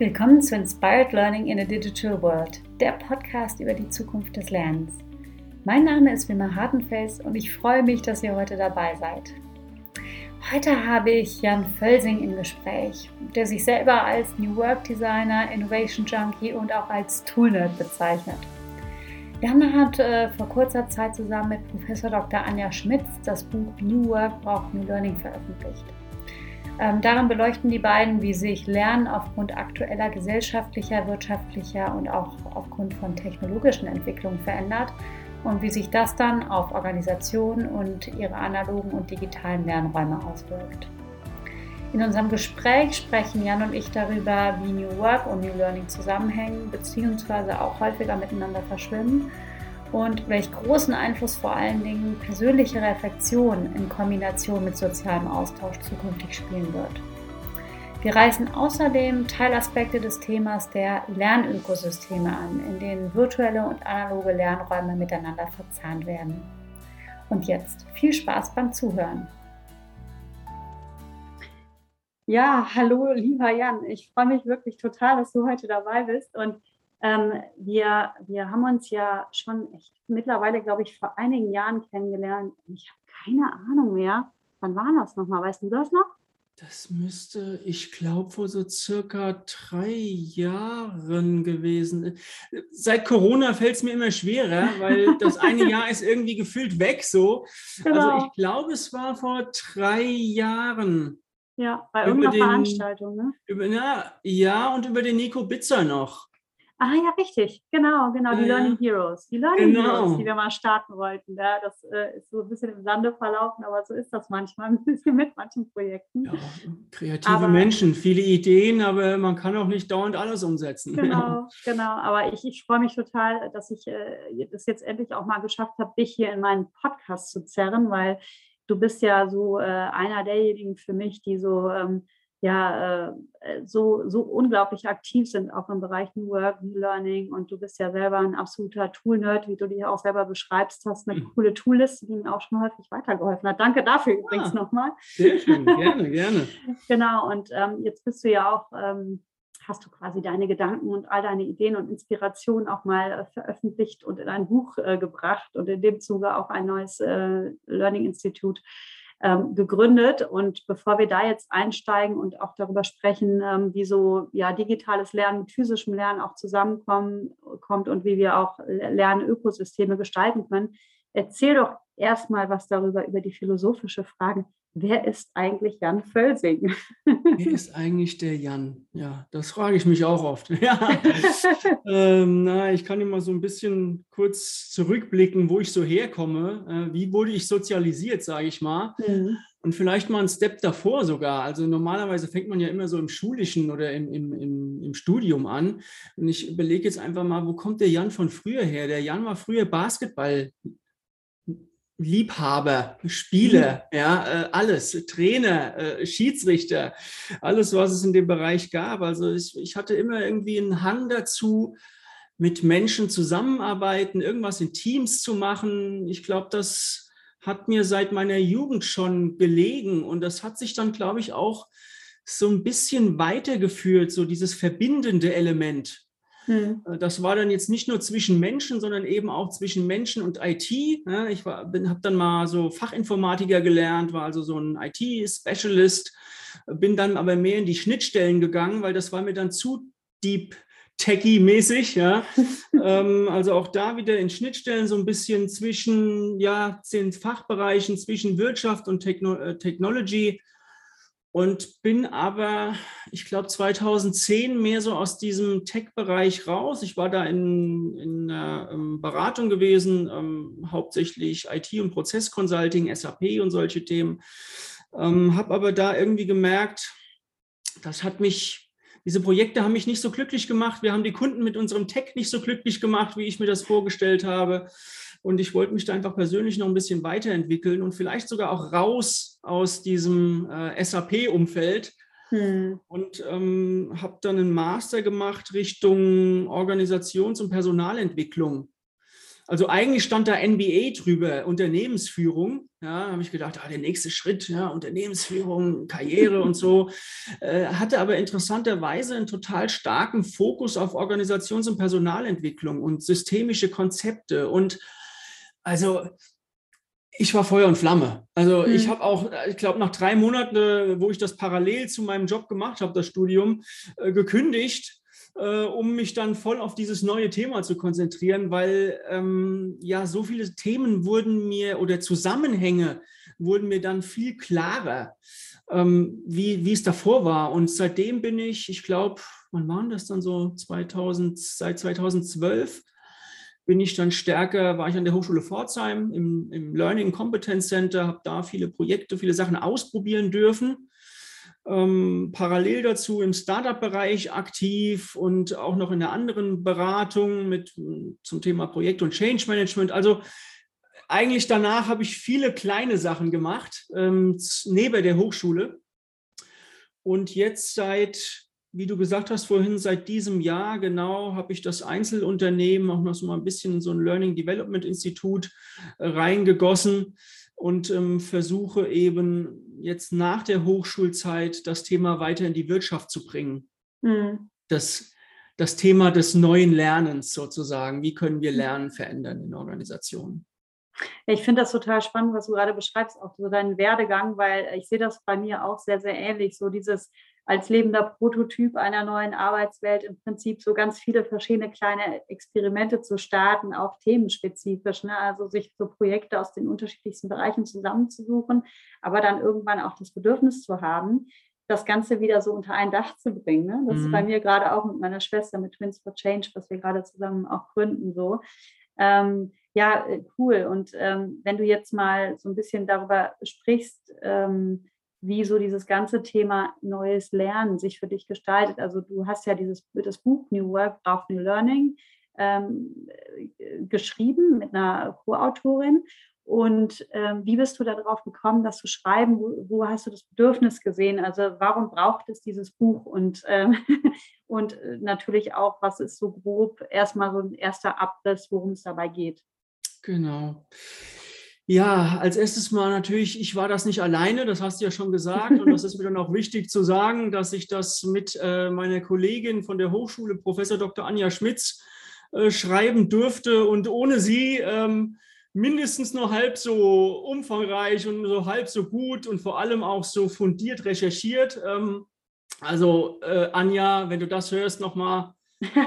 Willkommen zu Inspired Learning in a Digital World, der Podcast über die Zukunft des Lernens. Mein Name ist Wilma Hartenfels und ich freue mich, dass ihr heute dabei seid. Heute habe ich Jan Völsing im Gespräch, der sich selber als New Work Designer, Innovation Junkie und auch als Tool Nerd bezeichnet. Jan hat äh, vor kurzer Zeit zusammen mit Professor Dr. Anja Schmitz das Buch New Work braucht New Learning veröffentlicht. Ähm, darin beleuchten die beiden, wie sich Lernen aufgrund aktueller gesellschaftlicher, wirtschaftlicher und auch aufgrund von technologischen Entwicklungen verändert und wie sich das dann auf Organisationen und ihre analogen und digitalen Lernräume auswirkt. In unserem Gespräch sprechen Jan und ich darüber, wie New Work und New Learning zusammenhängen bzw. auch häufiger miteinander verschwimmen und welch großen Einfluss vor allen Dingen persönliche Reflexion in Kombination mit sozialem Austausch zukünftig spielen wird. Wir reißen außerdem Teilaspekte des Themas der Lernökosysteme an, in denen virtuelle und analoge Lernräume miteinander verzahnt werden. Und jetzt viel Spaß beim Zuhören. Ja, hallo, lieber Jan. Ich freue mich wirklich total, dass du heute dabei bist und ähm, wir, wir haben uns ja schon echt mittlerweile, glaube ich, vor einigen Jahren kennengelernt. Ich habe keine Ahnung mehr. Wann war das nochmal? Weißt du das noch? Das müsste, ich glaube, vor so circa drei Jahren gewesen. Seit Corona fällt es mir immer schwerer, weil das eine Jahr ist irgendwie gefühlt weg so. Genau. Also ich glaube, es war vor drei Jahren. Ja, bei irgendeiner Veranstaltung, ne? Über, na, ja, und über den Nico Bitzer noch. Ah ja, richtig, genau, genau, die ja. Learning Heroes. Die Learning genau. Heroes, die wir mal starten wollten. Ja, das äh, ist so ein bisschen im Sande verlaufen, aber so ist das manchmal ein bisschen mit manchen Projekten. Ja, kreative aber, Menschen, viele Ideen, aber man kann auch nicht dauernd alles umsetzen. Genau, genau. Aber ich, ich freue mich total, dass ich äh, das jetzt endlich auch mal geschafft habe, dich hier in meinen Podcast zu zerren, weil du bist ja so äh, einer derjenigen für mich, die so ähm, ja äh, äh, so, so unglaublich aktiv sind, auch im Bereich New Work, New Learning. Und du bist ja selber ein absoluter Tool-Nerd, wie du dich auch selber beschreibst, hast eine mhm. coole Toolliste, die mir auch schon häufig weitergeholfen hat. Danke dafür ah, übrigens nochmal. Sehr schön, gerne, gerne. genau, und ähm, jetzt bist du ja auch, ähm, hast du quasi deine Gedanken und all deine Ideen und Inspirationen auch mal äh, veröffentlicht und in ein Buch äh, gebracht und in dem Zuge auch ein neues äh, Learning Institute ähm, gegründet. Und bevor wir da jetzt einsteigen und auch darüber sprechen, ähm, wie so ja, digitales Lernen mit physischem Lernen auch zusammenkommt und wie wir auch Lernökosysteme gestalten können, erzähl doch erstmal was darüber, über die philosophische Frage, wer ist eigentlich Jan Völsing? Wer ist eigentlich der Jan? Ja, das frage ich mich auch oft. Ja. ähm, na, ich kann immer so ein bisschen kurz zurückblicken, wo ich so herkomme. Äh, wie wurde ich sozialisiert, sage ich mal. Mhm. Und vielleicht mal einen Step davor sogar. Also normalerweise fängt man ja immer so im Schulischen oder im, im, im, im Studium an. Und ich überlege jetzt einfach mal, wo kommt der Jan von früher her? Der Jan war früher Basketball Liebhaber, Spieler, mhm. ja, äh, alles, Trainer, äh, Schiedsrichter, alles, was es in dem Bereich gab. Also ich, ich hatte immer irgendwie einen Hang dazu, mit Menschen zusammenarbeiten, irgendwas in Teams zu machen. Ich glaube, das hat mir seit meiner Jugend schon gelegen und das hat sich dann, glaube ich, auch so ein bisschen weitergeführt, so dieses verbindende Element. Hm. Äh, das war dann jetzt nicht nur zwischen Menschen, sondern eben auch zwischen Menschen und IT. Ich habe dann mal so Fachinformatiker gelernt, war also so ein IT-Specialist, bin dann aber mehr in die Schnittstellen gegangen, weil das war mir dann zu deep techie-mäßig, ja. ähm, also auch da wieder in Schnittstellen so ein bisschen zwischen, ja, den Fachbereichen, zwischen Wirtschaft und Techno äh, Technology und bin aber, ich glaube, 2010 mehr so aus diesem Tech-Bereich raus. Ich war da in, in der ähm, Beratung gewesen, ähm, hauptsächlich IT- und Prozessconsulting, SAP und solche Themen. Ähm, Habe aber da irgendwie gemerkt, das hat mich, diese Projekte haben mich nicht so glücklich gemacht. Wir haben die Kunden mit unserem Tech nicht so glücklich gemacht, wie ich mir das vorgestellt habe. Und ich wollte mich da einfach persönlich noch ein bisschen weiterentwickeln und vielleicht sogar auch raus aus diesem äh, SAP-Umfeld. Hm. Und ähm, habe dann einen Master gemacht Richtung Organisations- und Personalentwicklung. Also eigentlich stand da NBA drüber, Unternehmensführung. Ja, habe ich gedacht, ah, der nächste Schritt, ja, Unternehmensführung, Karriere und so. Äh, hatte aber interessanterweise einen total starken Fokus auf Organisations- und Personalentwicklung und systemische Konzepte. Und also ich war Feuer und Flamme. Also mhm. ich habe auch, ich glaube, nach drei Monaten, wo ich das parallel zu meinem Job gemacht habe, das Studium, äh, gekündigt äh, um mich dann voll auf dieses neue Thema zu konzentrieren, weil ähm, ja so viele Themen wurden mir oder Zusammenhänge wurden mir dann viel klarer, ähm, wie, wie es davor war. Und seitdem bin ich, ich glaube, wann waren das dann so 2000, seit 2012 bin ich dann stärker, war ich an der Hochschule Pforzheim im, im Learning Competence Center, habe da viele Projekte, viele Sachen ausprobieren dürfen ähm, parallel dazu im Startup-Bereich aktiv und auch noch in der anderen Beratung mit zum Thema Projekt- und Change Management. Also eigentlich danach habe ich viele kleine Sachen gemacht, ähm, neben der Hochschule. Und jetzt seit, wie du gesagt hast vorhin, seit diesem Jahr genau habe ich das Einzelunternehmen auch noch so mal ein bisschen in so ein Learning Development Institut äh, reingegossen und ähm, versuche eben jetzt nach der Hochschulzeit das Thema weiter in die Wirtschaft zu bringen. Mhm. Das, das Thema des neuen Lernens sozusagen. Wie können wir Lernen verändern in Organisationen? Ich finde das total spannend, was du gerade beschreibst, auch so deinen Werdegang, weil ich sehe das bei mir auch sehr, sehr ähnlich. So dieses als lebender Prototyp einer neuen Arbeitswelt im Prinzip so ganz viele verschiedene kleine Experimente zu starten, auch themenspezifisch. Ne? Also sich so Projekte aus den unterschiedlichsten Bereichen zusammenzusuchen, aber dann irgendwann auch das Bedürfnis zu haben, das Ganze wieder so unter ein Dach zu bringen. Ne? Das mhm. ist bei mhm. mir gerade auch mit meiner Schwester, mit Twins for Change, was wir gerade zusammen auch gründen, so. Ähm, ja, äh, cool. Und ähm, wenn du jetzt mal so ein bisschen darüber sprichst, ähm, wie so dieses ganze Thema neues Lernen sich für dich gestaltet. Also du hast ja dieses das Buch New Work Braucht New Learning ähm, äh, geschrieben mit einer Co-Autorin. Und ähm, wie bist du darauf gekommen, das zu schreiben? Wo, wo, hast du das Bedürfnis gesehen? Also warum braucht es dieses Buch? Und, ähm, und äh, natürlich auch, was ist so grob erstmal so ein erster Abriss, worum es dabei geht? Genau. Ja, als erstes mal natürlich, ich war das nicht alleine, das hast du ja schon gesagt. Und das ist mir dann auch wichtig zu sagen, dass ich das mit äh, meiner Kollegin von der Hochschule, Professor Dr. Anja Schmitz, äh, schreiben durfte. Und ohne sie ähm, mindestens nur halb so umfangreich und so halb so gut und vor allem auch so fundiert recherchiert. Ähm, also äh, Anja, wenn du das hörst, nochmal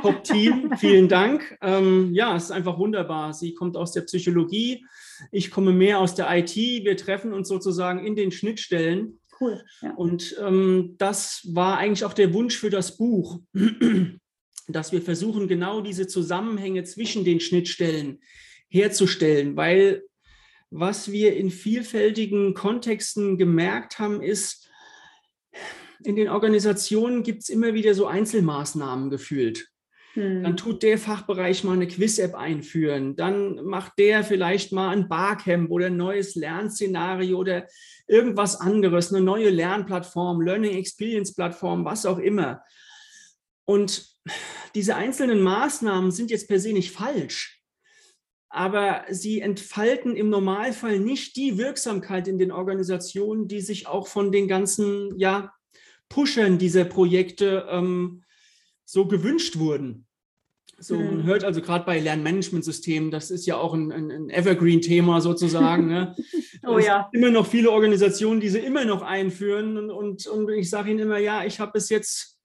Top-Team, vielen Dank. Ähm, ja, es ist einfach wunderbar. Sie kommt aus der Psychologie, ich komme mehr aus der IT. Wir treffen uns sozusagen in den Schnittstellen. Cool. Ja. Und ähm, das war eigentlich auch der Wunsch für das Buch, dass wir versuchen, genau diese Zusammenhänge zwischen den Schnittstellen herzustellen, weil was wir in vielfältigen Kontexten gemerkt haben, ist, in den Organisationen gibt es immer wieder so Einzelmaßnahmen gefühlt. Hm. Dann tut der Fachbereich mal eine Quiz-App einführen. Dann macht der vielleicht mal ein Barcamp oder ein neues Lernszenario oder irgendwas anderes, eine neue Lernplattform, Learning Experience Plattform, was auch immer. Und diese einzelnen Maßnahmen sind jetzt per se nicht falsch, aber sie entfalten im Normalfall nicht die Wirksamkeit in den Organisationen, die sich auch von den ganzen ja, Pushern dieser Projekte ähm, so gewünscht wurden. So, man mhm. hört also gerade bei Lernmanagementsystemen, das ist ja auch ein, ein, ein Evergreen-Thema sozusagen. Ne? oh ja. immer noch viele Organisationen, die sie immer noch einführen. Und, und, und ich sage ihnen immer, ja, ich habe bis jetzt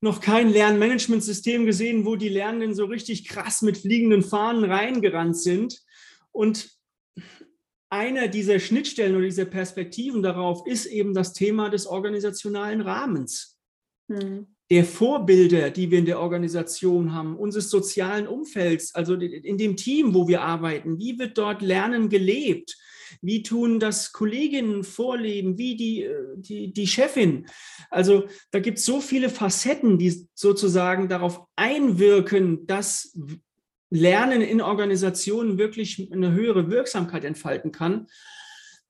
noch kein Lernmanagementsystem gesehen, wo die Lernenden so richtig krass mit fliegenden Fahnen reingerannt sind. Und einer dieser Schnittstellen oder dieser Perspektiven darauf ist eben das Thema des organisationalen Rahmens. Mhm der Vorbilder, die wir in der Organisation haben, unseres sozialen Umfelds, also in dem Team, wo wir arbeiten, wie wird dort Lernen gelebt? Wie tun das Kolleginnen vorleben, wie die, äh, die, die Chefin? Also da gibt es so viele Facetten, die sozusagen darauf einwirken, dass Lernen in Organisationen wirklich eine höhere Wirksamkeit entfalten kann,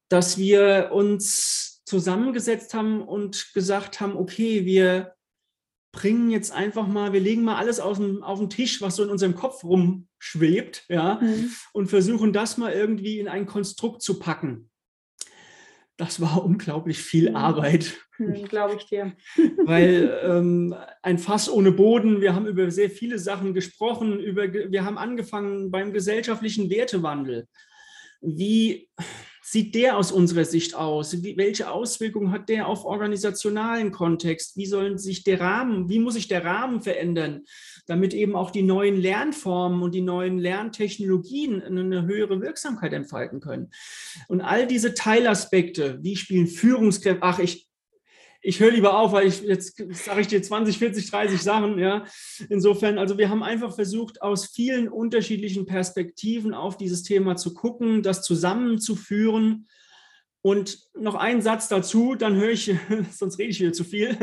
dass wir uns zusammengesetzt haben und gesagt haben, okay, wir bringen jetzt einfach mal, wir legen mal alles auf den, auf den Tisch, was so in unserem Kopf rumschwebt, ja, mhm. und versuchen das mal irgendwie in ein Konstrukt zu packen. Das war unglaublich viel mhm. Arbeit. Mhm, Glaube ich dir. Weil ähm, ein Fass ohne Boden, wir haben über sehr viele Sachen gesprochen, über, wir haben angefangen beim gesellschaftlichen Wertewandel. Wie sieht der aus unserer Sicht aus? Wie, welche Auswirkungen hat der auf organisationalen Kontext? Wie sollen sich der Rahmen, wie muss sich der Rahmen verändern, damit eben auch die neuen Lernformen und die neuen Lerntechnologien eine höhere Wirksamkeit entfalten können? Und all diese Teilaspekte, wie spielen Führungskräfte, ach, ich ich höre lieber auf, weil ich jetzt sage ich dir 20, 40, 30 Sachen. Ja. Insofern, also wir haben einfach versucht, aus vielen unterschiedlichen Perspektiven auf dieses Thema zu gucken, das zusammenzuführen. Und noch ein Satz dazu, dann höre ich, sonst rede ich wieder zu viel.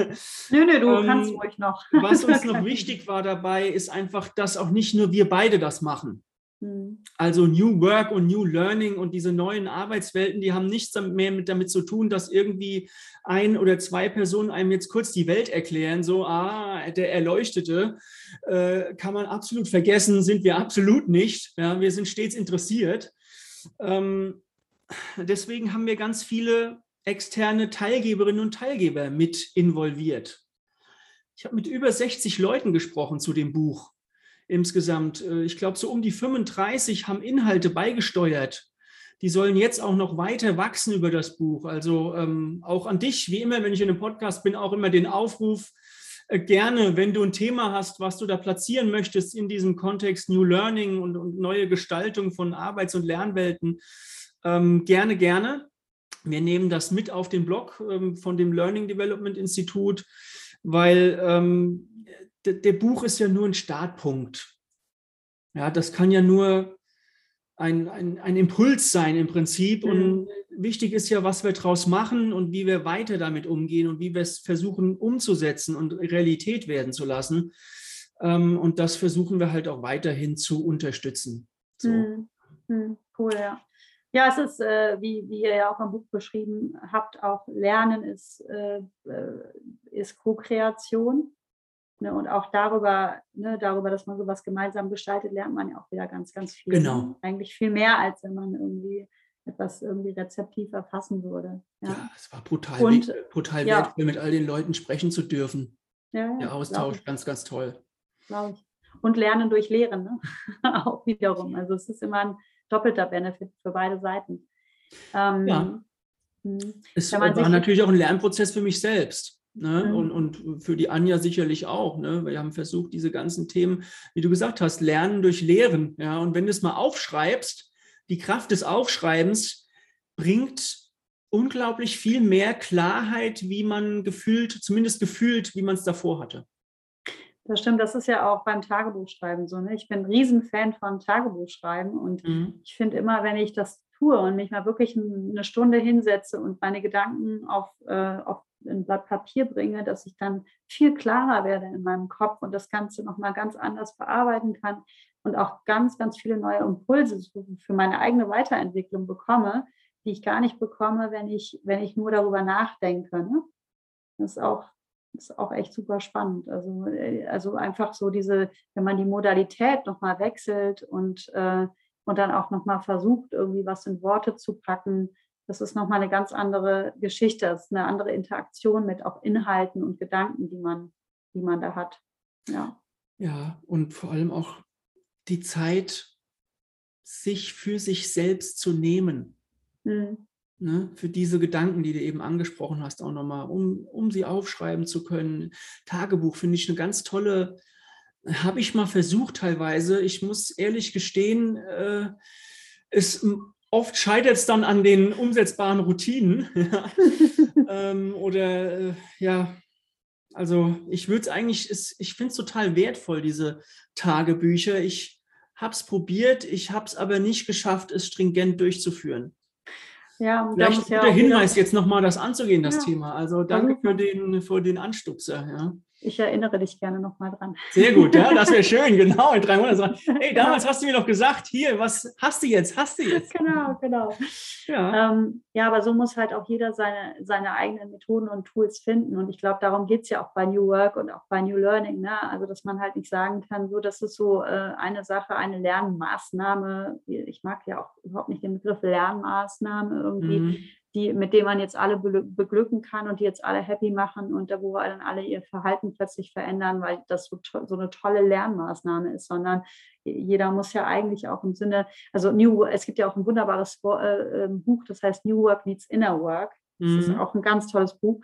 Nö, nö, du ähm, kannst ruhig noch. Was uns noch wichtig war dabei, ist einfach, dass auch nicht nur wir beide das machen. Hm. Also New Work und New Learning und diese neuen Arbeitswelten, die haben nichts mehr mit, damit zu tun, dass irgendwie ein oder zwei Personen einem jetzt kurz die Welt erklären, so, ah, der Erleuchtete, äh, kann man absolut vergessen, sind wir absolut nicht. Ja, wir sind stets interessiert. Ähm, deswegen haben wir ganz viele externe Teilgeberinnen und Teilgeber mit involviert. Ich habe mit über 60 Leuten gesprochen zu dem Buch insgesamt. Äh, ich glaube, so um die 35 haben Inhalte beigesteuert. Die sollen jetzt auch noch weiter wachsen über das Buch. Also ähm, auch an dich, wie immer, wenn ich in einem Podcast bin, auch immer den Aufruf, äh, gerne, wenn du ein Thema hast, was du da platzieren möchtest in diesem Kontext New Learning und, und neue Gestaltung von Arbeits- und Lernwelten, ähm, gerne, gerne. Wir nehmen das mit auf den Blog ähm, von dem Learning Development Institut, weil ähm, der Buch ist ja nur ein Startpunkt. Ja, das kann ja nur ein, ein, ein Impuls sein im Prinzip. Mhm. Und wichtig ist ja, was wir daraus machen und wie wir weiter damit umgehen und wie wir es versuchen umzusetzen und Realität werden zu lassen. Ähm, und das versuchen wir halt auch weiterhin zu unterstützen. So. Mhm. Mhm. Cool, ja. Ja, es ist, äh, wie, wie ihr ja auch im Buch beschrieben habt, auch Lernen ist, äh, äh ist Co-Kreation. Ne, und auch darüber, ne, darüber, dass man sowas gemeinsam gestaltet, lernt man ja auch wieder ganz, ganz viel. Genau. Eigentlich viel mehr, als wenn man irgendwie etwas irgendwie rezeptiv erfassen würde. Ja, ja es war brutal, und, brutal ja. wertvoll, mit all den Leuten sprechen zu dürfen. Ja, Der Austausch, ganz, ganz toll. Glaube ich. Und Lernen durch Lehren, ne? auch wiederum. Also es ist immer ein doppelter Benefit für beide Seiten. Ähm, ja. Hm. Es war natürlich auch ein Lernprozess für mich selbst. Ne? Mhm. Und, und für die Anja sicherlich auch. Ne? Wir haben versucht, diese ganzen Themen, wie du gesagt hast, lernen durch Lehren. Ja? Und wenn du es mal aufschreibst, die Kraft des Aufschreibens bringt unglaublich viel mehr Klarheit, wie man gefühlt, zumindest gefühlt, wie man es davor hatte. Das stimmt, das ist ja auch beim Tagebuchschreiben so. Ne? Ich bin ein Riesenfan von Tagebuchschreiben und mhm. ich finde immer, wenn ich das tue und mich mal wirklich eine Stunde hinsetze und meine Gedanken auf, äh, auf ein Blatt Papier bringe, dass ich dann viel klarer werde in meinem Kopf und das Ganze nochmal ganz anders bearbeiten kann und auch ganz, ganz viele neue Impulse für meine eigene Weiterentwicklung bekomme, die ich gar nicht bekomme, wenn ich, wenn ich nur darüber nachdenke. Ne? Das ist auch, ist auch echt super spannend. Also, äh, also einfach so diese, wenn man die Modalität nochmal wechselt und, äh, und dann auch nochmal versucht, irgendwie was in Worte zu packen, das ist nochmal eine ganz andere Geschichte. Das ist eine andere Interaktion mit auch Inhalten und Gedanken, die man, die man da hat. Ja. Ja, und vor allem auch die Zeit, sich für sich selbst zu nehmen. Mhm. Ne, für diese Gedanken, die du eben angesprochen hast, auch nochmal, um, um sie aufschreiben zu können. Tagebuch finde ich eine ganz tolle, habe ich mal versucht teilweise. Ich muss ehrlich gestehen, äh, es oft scheitert es dann an den umsetzbaren Routinen. ähm, oder äh, ja, also ich würde es eigentlich, ich finde es total wertvoll, diese Tagebücher. Ich habe es probiert, ich habe es aber nicht geschafft, es stringent durchzuführen. Ja, Vielleicht guter ja Hinweis, jetzt nochmal das anzugehen, das ja. Thema. Also danke für den, für den Anstupser. Ja. Ich erinnere dich gerne nochmal dran. Sehr gut, ja, das wäre schön, genau, in drei Monaten. Hey, damals hast du mir doch gesagt, hier, was hast du jetzt, hast du jetzt? Genau, genau. Ja, ähm, ja aber so muss halt auch jeder seine, seine eigenen Methoden und Tools finden. Und ich glaube, darum geht es ja auch bei New Work und auch bei New Learning. Ne? Also, dass man halt nicht sagen kann, so, das ist so äh, eine Sache, eine Lernmaßnahme. Ich mag ja auch überhaupt nicht den Begriff Lernmaßnahme irgendwie. Mhm die, mit denen man jetzt alle beglücken kann und die jetzt alle happy machen und da, wo dann alle ihr Verhalten plötzlich verändern, weil das so, so eine tolle Lernmaßnahme ist, sondern jeder muss ja eigentlich auch im Sinne, also New, es gibt ja auch ein wunderbares äh, ähm, Buch, das heißt New Work Needs Inner Work. Das mhm. ist auch ein ganz tolles Buch.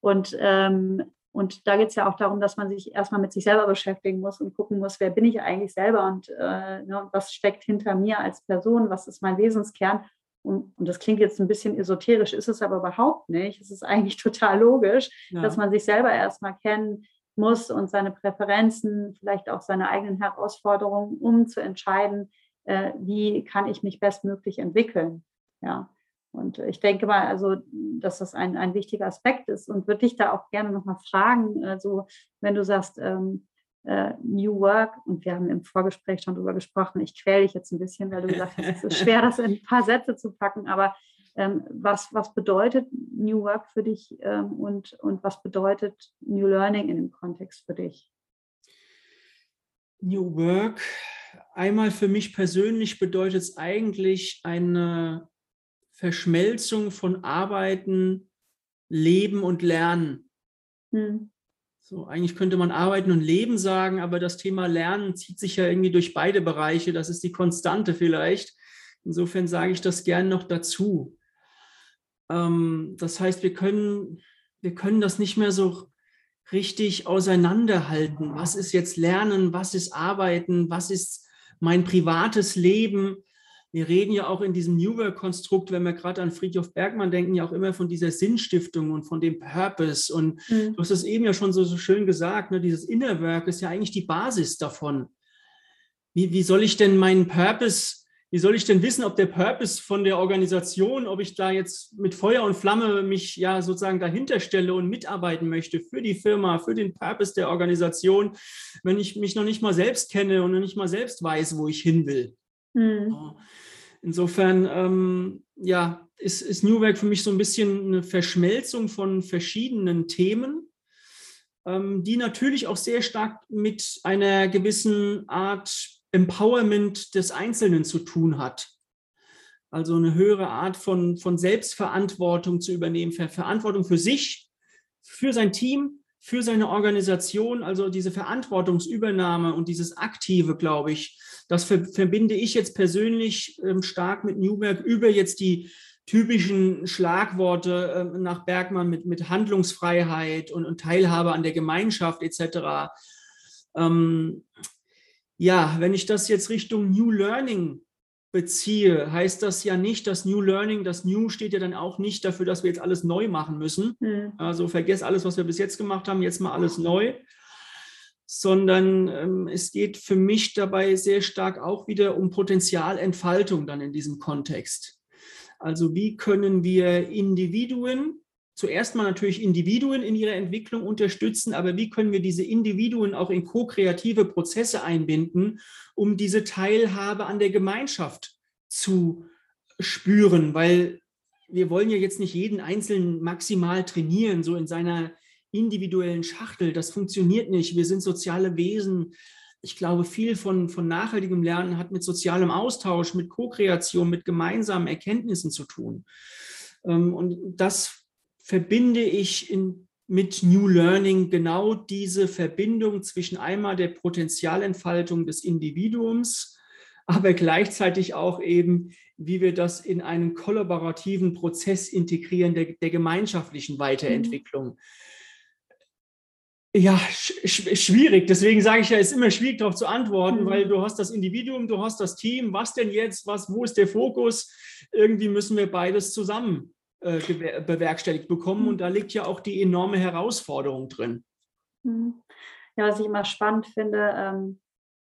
Und, ähm, und da geht es ja auch darum, dass man sich erstmal mit sich selber beschäftigen muss und gucken muss, wer bin ich eigentlich selber und äh, ne, was steckt hinter mir als Person, was ist mein Wesenskern und, und, das klingt jetzt ein bisschen esoterisch, ist es aber überhaupt nicht. Es ist eigentlich total logisch, ja. dass man sich selber erstmal kennen muss und seine Präferenzen, vielleicht auch seine eigenen Herausforderungen, um zu entscheiden, äh, wie kann ich mich bestmöglich entwickeln. Ja. Und ich denke mal, also, dass das ein, ein wichtiger Aspekt ist und würde dich da auch gerne nochmal fragen, also wenn du sagst, ähm, äh, New Work. Und wir haben im Vorgespräch schon darüber gesprochen. Ich quäle dich jetzt ein bisschen, weil du gesagt hast, es ist schwer, das in ein paar Sätze zu packen. Aber ähm, was, was bedeutet New Work für dich ähm, und, und was bedeutet New Learning in dem Kontext für dich? New Work, einmal für mich persönlich bedeutet es eigentlich eine Verschmelzung von Arbeiten, Leben und Lernen. Hm. So, eigentlich könnte man Arbeiten und Leben sagen, aber das Thema Lernen zieht sich ja irgendwie durch beide Bereiche. Das ist die Konstante vielleicht. Insofern sage ich das gern noch dazu. Ähm, das heißt, wir können, wir können das nicht mehr so richtig auseinanderhalten. Was ist jetzt Lernen? Was ist Arbeiten? Was ist mein privates Leben? Wir reden ja auch in diesem New Work-Konstrukt, wenn wir gerade an Friedhof Bergmann denken, ja auch immer von dieser Sinnstiftung und von dem Purpose. Und mhm. du hast es eben ja schon so, so schön gesagt, ne, dieses Inner Work ist ja eigentlich die Basis davon. Wie, wie soll ich denn meinen Purpose, wie soll ich denn wissen, ob der Purpose von der Organisation, ob ich da jetzt mit Feuer und Flamme mich ja sozusagen dahinter stelle und mitarbeiten möchte für die Firma, für den Purpose der Organisation, wenn ich mich noch nicht mal selbst kenne und noch nicht mal selbst weiß, wo ich hin will. Mhm. Insofern, ähm, ja, ist, ist New Work für mich so ein bisschen eine Verschmelzung von verschiedenen Themen, ähm, die natürlich auch sehr stark mit einer gewissen Art Empowerment des Einzelnen zu tun hat. Also eine höhere Art von, von Selbstverantwortung zu übernehmen, Verantwortung für sich, für sein Team, für seine Organisation, also diese Verantwortungsübernahme und dieses Aktive, glaube ich, das verbinde ich jetzt persönlich ähm, stark mit Newberg über jetzt die typischen Schlagworte ähm, nach Bergmann mit, mit Handlungsfreiheit und, und Teilhabe an der Gemeinschaft etc. Ähm, ja, wenn ich das jetzt Richtung New Learning beziehe, heißt das ja nicht, dass New Learning, das New steht ja dann auch nicht dafür, dass wir jetzt alles neu machen müssen. Mhm. Also vergesst alles, was wir bis jetzt gemacht haben, jetzt mal alles neu, sondern ähm, es geht für mich dabei sehr stark auch wieder um Potenzialentfaltung dann in diesem Kontext. Also wie können wir Individuen, zuerst mal natürlich Individuen in ihrer Entwicklung unterstützen, aber wie können wir diese Individuen auch in ko-kreative Prozesse einbinden, um diese Teilhabe an der Gemeinschaft zu spüren, weil wir wollen ja jetzt nicht jeden Einzelnen maximal trainieren, so in seiner individuellen Schachtel. Das funktioniert nicht. Wir sind soziale Wesen. Ich glaube, viel von, von nachhaltigem Lernen hat mit sozialem Austausch, mit Co-Kreation, mit gemeinsamen Erkenntnissen zu tun. Ähm, und das verbinde ich in, mit New Learning genau diese Verbindung zwischen einmal der Potenzialentfaltung des Individuums, aber gleichzeitig auch eben, wie wir das in einen kollaborativen Prozess integrieren der, der gemeinschaftlichen Weiterentwicklung. Mhm. Ja, sch schwierig. Deswegen sage ich ja, es ist immer schwierig darauf zu antworten, mhm. weil du hast das Individuum, du hast das Team. Was denn jetzt? Was, wo ist der Fokus? Irgendwie müssen wir beides zusammen äh, bewerkstelligt bekommen. Mhm. Und da liegt ja auch die enorme Herausforderung drin. Mhm. Ja, was ich immer spannend finde, ähm,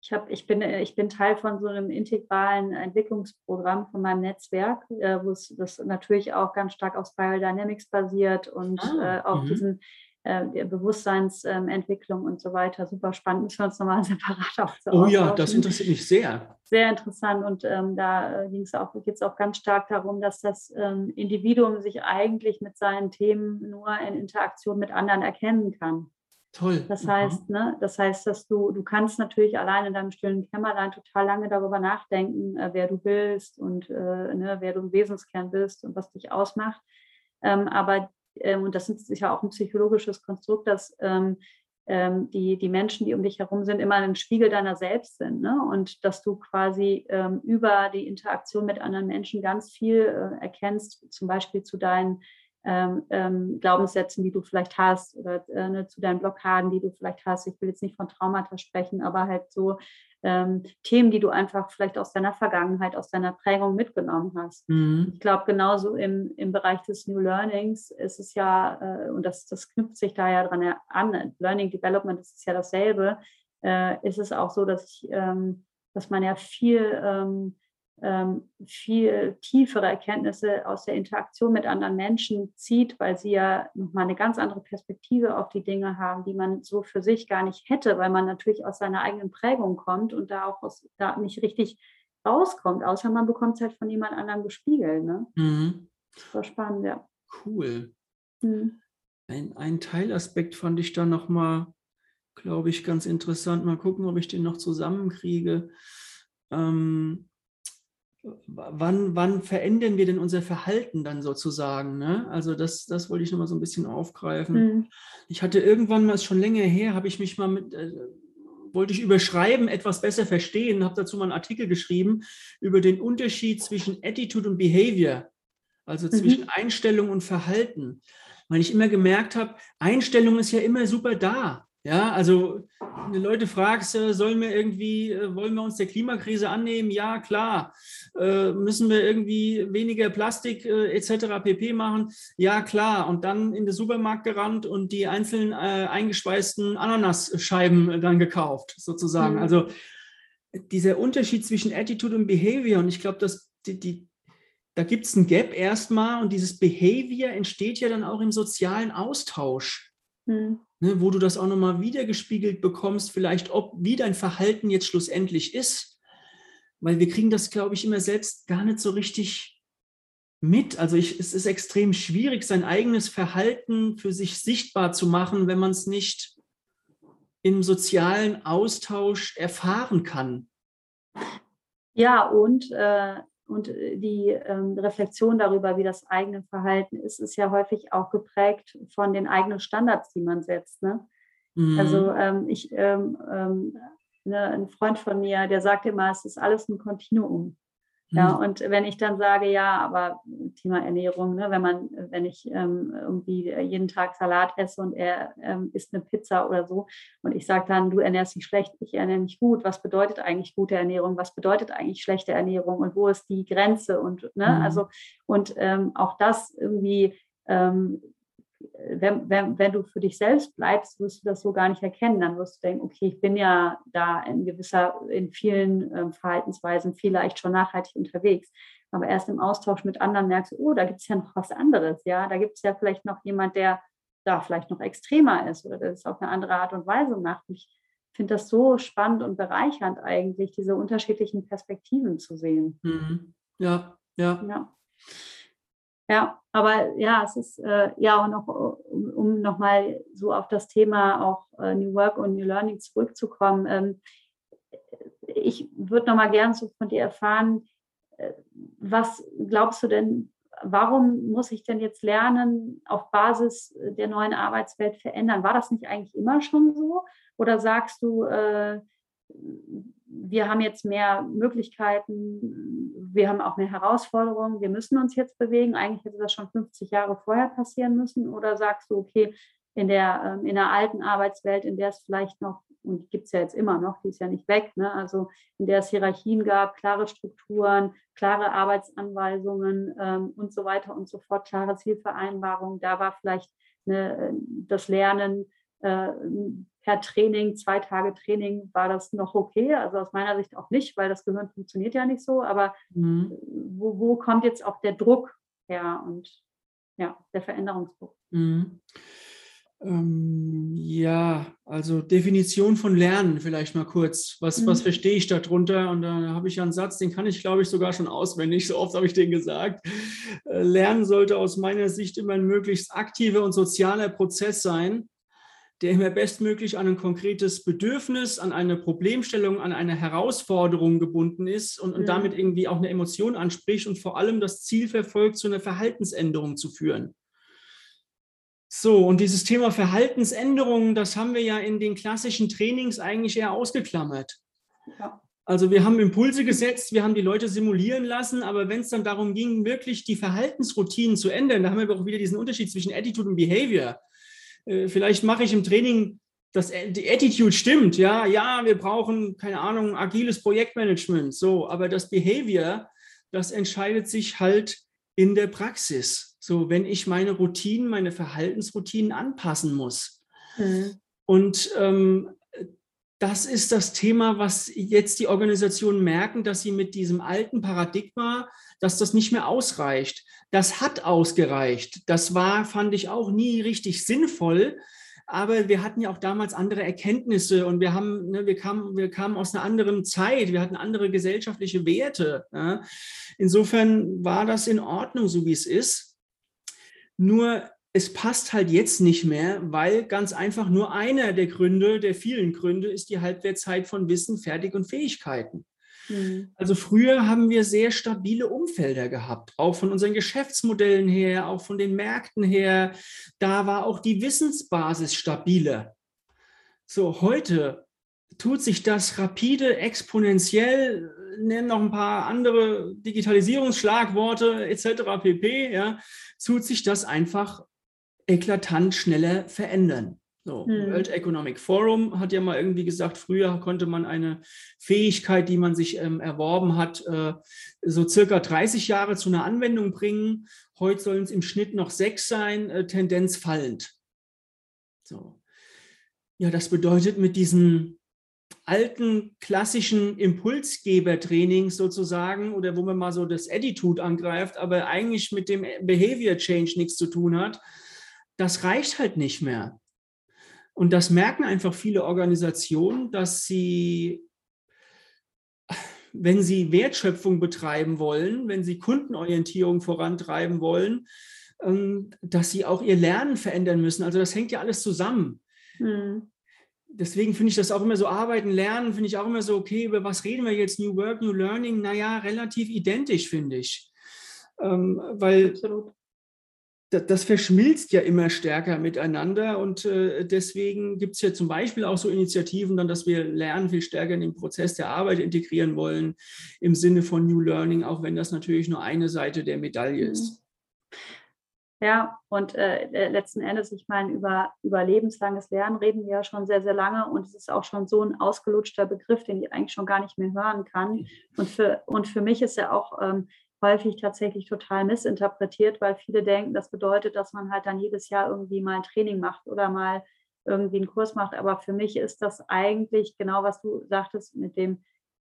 ich, hab, ich, bin, ich bin Teil von so einem integralen Entwicklungsprogramm von meinem Netzwerk, äh, wo es das natürlich auch ganz stark auf Spiral Dynamics basiert und ah, äh, auch -hmm. diesen äh, Bewusstseinsentwicklung und so weiter. Super spannend. Müssen wir uns nochmal separat auch Oh ja, das interessiert mich sehr. Sehr interessant. Und ähm, da äh, ging es auch, geht es auch ganz stark darum, dass das ähm, Individuum sich eigentlich mit seinen Themen nur in Interaktion mit anderen erkennen kann. Toll. Das heißt, ne, das heißt, dass du, du kannst natürlich allein in deinem stillen Kämmerlein total lange darüber nachdenken, äh, wer du bist und äh, ne, wer du im Wesenskern bist und was dich ausmacht. Ähm, aber, und das ist sicher auch ein psychologisches Konstrukt, dass ähm, ähm, die, die Menschen, die um dich herum sind, immer ein Spiegel deiner selbst sind. Ne? Und dass du quasi ähm, über die Interaktion mit anderen Menschen ganz viel äh, erkennst, zum Beispiel zu deinen ähm, ähm, Glaubenssätzen, die du vielleicht hast oder äh, ne, zu deinen Blockaden, die du vielleicht hast. Ich will jetzt nicht von Traumata sprechen, aber halt so ähm, Themen, die du einfach vielleicht aus deiner Vergangenheit, aus deiner Prägung mitgenommen hast. Mhm. Ich glaube, genauso im, im Bereich des New Learnings ist es ja, äh, und das, das knüpft sich da ja dran an, Learning Development ist ja dasselbe, äh, ist es auch so, dass ich, ähm, dass man ja viel ähm, viel tiefere Erkenntnisse aus der Interaktion mit anderen Menschen zieht, weil sie ja nochmal eine ganz andere Perspektive auf die Dinge haben, die man so für sich gar nicht hätte, weil man natürlich aus seiner eigenen Prägung kommt und da auch aus, da nicht richtig rauskommt, außer man bekommt es halt von jemand anderem gespiegelt. Ne? Mhm. Das war spannend, ja. Cool. Mhm. Ein, ein Teilaspekt fand ich da nochmal, glaube ich, ganz interessant. Mal gucken, ob ich den noch zusammenkriege. Ähm, wann, wann verändern wir denn unser Verhalten dann sozusagen? Ne? Also das, das wollte ich nochmal so ein bisschen aufgreifen. Mhm. Ich hatte irgendwann mal, schon länger her, habe ich mich mal mit, äh, wollte ich überschreiben, etwas besser verstehen, habe dazu mal einen Artikel geschrieben über den Unterschied zwischen Attitude und Behavior, also mhm. zwischen Einstellung und Verhalten. Weil ich immer gemerkt habe, Einstellung ist ja immer super da. Ja, also wenn du Leute fragst, äh, sollen wir irgendwie, äh, wollen wir uns der Klimakrise annehmen? Ja, klar. Äh, müssen wir irgendwie weniger Plastik etc. pp machen? Ja, klar. Und dann in den Supermarkt gerannt und die einzelnen eingespeisten Ananasscheiben dann gekauft, sozusagen. Mhm. Also dieser Unterschied zwischen Attitude und Behavior, und ich glaube, dass die, die da gibt es ein Gap erstmal und dieses Behavior entsteht ja dann auch im sozialen Austausch. Mhm ne, wo du das auch nochmal wiedergespiegelt bekommst, vielleicht ob, wie dein Verhalten jetzt schlussendlich ist. Weil wir kriegen das, glaube ich, immer selbst gar nicht so richtig mit. Also ich, es ist extrem schwierig, sein eigenes Verhalten für sich sichtbar zu machen, wenn man es nicht im sozialen Austausch erfahren kann. Ja, und äh, und äh, die ähm, Reflexion darüber, wie das eigene Verhalten ist, ist ja häufig auch geprägt von den eigenen Standards, die man setzt. Ne? Mhm. Also ähm, ich, ähm, ähm ne, ein Freund von mir, der sagt immer, es ist alles ein Kontinuum. Ja, mhm. und wenn ich dann sage, ja, aber Thema Ernährung, ne, wenn man, wenn ich ähm, irgendwie jeden Tag Salat esse und er ähm, isst eine Pizza oder so und ich sage dann, du ernährst dich schlecht, ich ernähre mich gut, was bedeutet eigentlich gute Ernährung, was bedeutet eigentlich schlechte Ernährung und wo ist die Grenze und ne, mhm. also und ähm, auch das irgendwie ähm, wenn, wenn, wenn du für dich selbst bleibst, wirst du das so gar nicht erkennen. Dann wirst du denken, okay, ich bin ja da in gewisser, in vielen ähm, Verhaltensweisen vielleicht schon nachhaltig unterwegs. Aber erst im Austausch mit anderen merkst du, oh, da gibt es ja noch was anderes. Ja, da gibt es ja vielleicht noch jemand, der da vielleicht noch extremer ist oder das auf eine andere Art und Weise macht. Ich finde das so spannend und bereichernd eigentlich, diese unterschiedlichen Perspektiven zu sehen. Mhm. Ja, ja. ja. Ja, aber ja, es ist äh, ja auch noch, um, um nochmal so auf das Thema auch äh, New Work und New Learning zurückzukommen. Ähm, ich würde nochmal gern so von dir erfahren, äh, was glaubst du denn, warum muss ich denn jetzt lernen, auf Basis der neuen Arbeitswelt verändern? War das nicht eigentlich immer schon so? Oder sagst du, äh, wir haben jetzt mehr Möglichkeiten, wir haben auch mehr Herausforderungen, wir müssen uns jetzt bewegen. Eigentlich hätte das schon 50 Jahre vorher passieren müssen. Oder sagst du, okay, in der, ähm, in der alten Arbeitswelt, in der es vielleicht noch, und die gibt es ja jetzt immer noch, die ist ja nicht weg, ne? also in der es Hierarchien gab, klare Strukturen, klare Arbeitsanweisungen ähm, und so weiter und so fort, klare Zielvereinbarungen, da war vielleicht eine, das Lernen äh, per Training, zwei Tage Training, war das noch okay. Also aus meiner Sicht auch nicht, weil das Gehirn funktioniert ja nicht so. Aber mhm. wo, wo, kommt jetzt auch der Druck her und ja, der Veränderungsdruck? Mhm. Ähm, ja, also Definition von Lernen vielleicht mal kurz. Was, mhm. was verstehe ich darunter? Und da habe ich ja einen Satz, den kann ich, glaube ich, sogar schon auswendig. So oft habe ich den gesagt. Äh, Lernen sollte aus meiner Sicht immer ein möglichst aktiver und sozialer Prozess sein, der immer bestmöglich an ein konkretes Bedürfnis, an eine Problemstellung, an eine Herausforderung gebunden ist und, und mhm. damit irgendwie auch eine Emotion anspricht und vor allem das Ziel verfolgt, zu einer Verhaltensänderung zu führen. So, und dieses Thema Verhaltensänderungen, das haben wir ja in den klassischen Trainings eigentlich eher ausgeklammert. Ja. Also wir haben Impulse gesetzt, wir haben die Leute simulieren lassen, aber wenn es dann darum ging, wirklich die Verhaltensroutinen zu ändern, da haben wir auch wieder diesen Unterschied zwischen Attitude und Behavior. Äh, vielleicht mache ich im Training, dass die Attitude stimmt, ja, ja, wir brauchen, keine Ahnung, agiles Projektmanagement, so, aber das Behavior, das entscheidet sich halt in der Praxis. So, wenn ich meine Routinen, meine Verhaltensroutinen anpassen muss. Mhm. Und ähm, das ist das Thema, was jetzt die Organisationen merken, dass sie mit diesem alten Paradigma, dass das nicht mehr ausreicht. Das hat ausgereicht. Das war, fand ich auch nie richtig sinnvoll. Aber wir hatten ja auch damals andere Erkenntnisse und wir haben, ne, wir kamen, wir kamen aus einer anderen Zeit, wir hatten andere gesellschaftliche Werte. Ja. Insofern war das in Ordnung, so wie es ist. Nur es passt halt jetzt nicht mehr, weil ganz einfach nur einer der Gründe, der vielen Gründe, ist die Halbwertszeit von Wissen, Fertig und Fähigkeiten. Mhm. Also früher haben wir sehr stabile Umfelder gehabt, auch von unseren Geschäftsmodellen her, auch von den Märkten her. Da war auch die Wissensbasis stabiler. So, heute tut sich das rapide, exponentiell, nennen noch ein paar andere Digitalisierungsschlagworte etc. pp. Ja, tut sich das einfach eklatant schneller verändern. So, hm. World Economic Forum hat ja mal irgendwie gesagt, früher konnte man eine Fähigkeit, die man sich ähm, erworben hat, äh, so circa 30 Jahre zu einer Anwendung bringen. Heute sollen es im Schnitt noch sechs sein, äh, Tendenz fallend. So. Ja, das bedeutet, mit diesen alten klassischen Impulsgeber-Trainings sozusagen oder wo man mal so das Attitude angreift, aber eigentlich mit dem Behavior Change nichts zu tun hat, das reicht halt nicht mehr. Und das merken einfach viele Organisationen, dass sie, wenn sie Wertschöpfung betreiben wollen, wenn sie Kundenorientierung vorantreiben wollen, ähm, dass sie auch ihr Lernen verändern müssen. Also das hängt ja alles zusammen. Hm deswegen finde ich das auch immer so, arbeiten, lernen, finde ich auch immer so, okay, über was reden wir jetzt? New Work, New Learning? Naja, relativ identisch, finde ich. Ähm, weil Absolut. Das, das verschmilzt ja immer stärker miteinander und äh, deswegen gibt es ja zum Beispiel auch so Initiativen, dann, dass wir Lernen viel stärker in den Prozess der Arbeit integrieren wollen, im Sinne von New Learning, auch wenn das natürlich nur eine Seite der Medaille mhm. ist. Ja, und äh, letzten Endes, ich meine, über, über lebenslanges Lernen reden wir ja schon sehr, sehr lange und es ist auch schon so ein ausgelutschter Begriff, den ich eigentlich schon gar nicht mehr hören kann. Und für, und für mich ist er auch ähm, häufig tatsächlich total missinterpretiert, weil viele denken, das bedeutet, dass man halt dann jedes Jahr irgendwie mal ein Training macht oder mal irgendwie einen Kurs macht. Aber für mich ist das eigentlich genau, was du sagtest mit dem,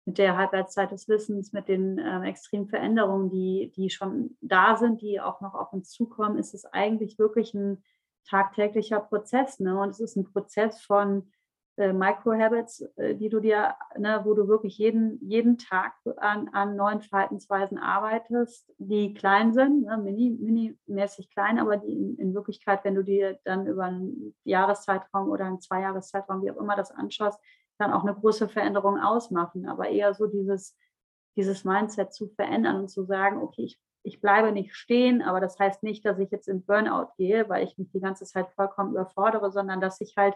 mit der Halbwertszeit des Wissens, mit den äh, extremen Veränderungen, die, die schon da sind, die auch noch auf uns zukommen, ist es eigentlich wirklich ein tagtäglicher Prozess. Ne? Und es ist ein Prozess von äh, Microhabits, äh, die du dir, ne, wo du wirklich jeden, jeden Tag an, an neuen Verhaltensweisen arbeitest, die klein sind, ne, mini, mini-mäßig klein, aber die in, in, Wirklichkeit, wenn du dir dann über einen Jahreszeitraum oder einen Zweijahreszeitraum, wie auch immer das anschaust, dann auch eine große Veränderung ausmachen, aber eher so dieses, dieses Mindset zu verändern und zu sagen, okay, ich, ich bleibe nicht stehen, aber das heißt nicht, dass ich jetzt in Burnout gehe, weil ich mich die ganze Zeit vollkommen überfordere, sondern dass ich halt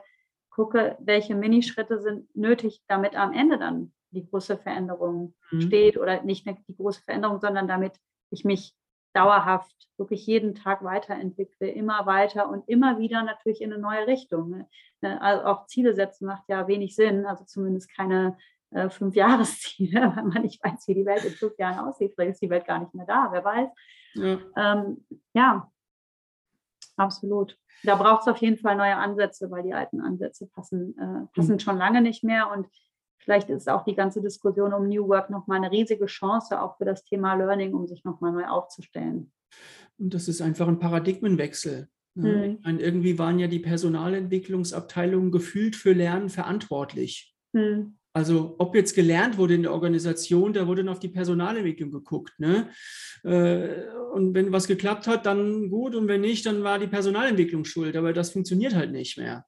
gucke, welche Minischritte sind nötig, damit am Ende dann die große Veränderung mhm. steht oder nicht die große Veränderung, sondern damit ich mich dauerhaft wirklich jeden Tag weiterentwickle, immer weiter und immer wieder natürlich in eine neue Richtung. Ne? Ne, also auch Ziele setzen macht ja wenig Sinn, also zumindest keine äh, fünf Jahresziele, weil man nicht weiß, wie die Welt in fünf Jahren aussieht. Vielleicht ist die Welt gar nicht mehr da, wer weiß. Ja, ähm, ja absolut. Da braucht es auf jeden Fall neue Ansätze, weil die alten Ansätze passen, äh, passen mhm. schon lange nicht mehr und Vielleicht ist auch die ganze Diskussion um New Work nochmal eine riesige Chance, auch für das Thema Learning, um sich nochmal neu aufzustellen. Und das ist einfach ein Paradigmenwechsel. Mhm. Meine, irgendwie waren ja die Personalentwicklungsabteilungen gefühlt für Lernen verantwortlich. Mhm. Also ob jetzt gelernt wurde in der Organisation, da wurde dann auf die Personalentwicklung geguckt. Ne? Äh, und wenn was geklappt hat, dann gut. Und wenn nicht, dann war die Personalentwicklung schuld. Aber das funktioniert halt nicht mehr.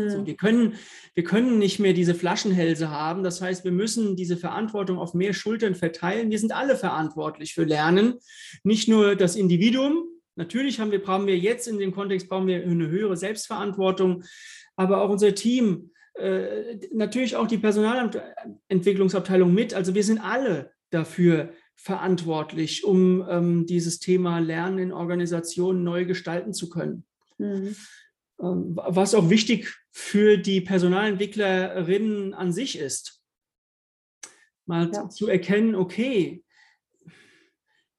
Also wir, können, wir können nicht mehr diese Flaschenhälse haben. Das heißt, wir müssen diese Verantwortung auf mehr Schultern verteilen. Wir sind alle verantwortlich für Lernen, nicht nur das Individuum. Natürlich haben wir, brauchen wir jetzt in dem Kontext brauchen wir eine höhere Selbstverantwortung, aber auch unser Team äh, natürlich auch die Personalentwicklungsabteilung mit. Also wir sind alle dafür verantwortlich, um ähm, dieses Thema Lernen in Organisationen neu gestalten zu können. Mhm. Ähm, was auch wichtig für die Personalentwicklerinnen an sich ist. Mal ja. zu erkennen, okay,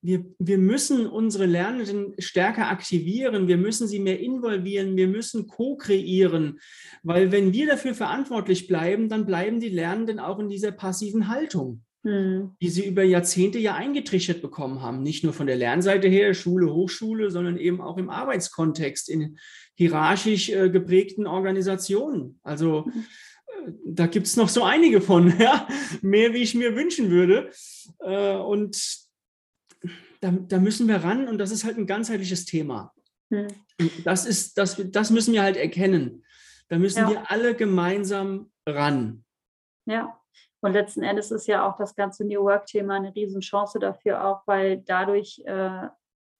wir, wir müssen unsere Lernenden stärker aktivieren, wir müssen sie mehr involvieren, wir müssen co-kreieren, weil wenn wir dafür verantwortlich bleiben, dann bleiben die Lernenden auch in dieser passiven Haltung, hm. die sie über Jahrzehnte ja eingetrichtert bekommen haben, nicht nur von der Lernseite her, Schule, Hochschule, sondern eben auch im Arbeitskontext, in hierarchisch äh, geprägten Organisationen. Also hm. äh, da gibt es noch so einige von, ja, mehr wie ich mir wünschen würde. Äh, und da, da müssen wir ran und das ist halt ein ganzheitliches Thema. Hm. Das, ist, das, das müssen wir halt erkennen. Da müssen ja. wir alle gemeinsam ran. Ja, und letzten Endes ist ja auch das ganze New Work-Thema eine Riesenchance dafür auch, weil dadurch, äh,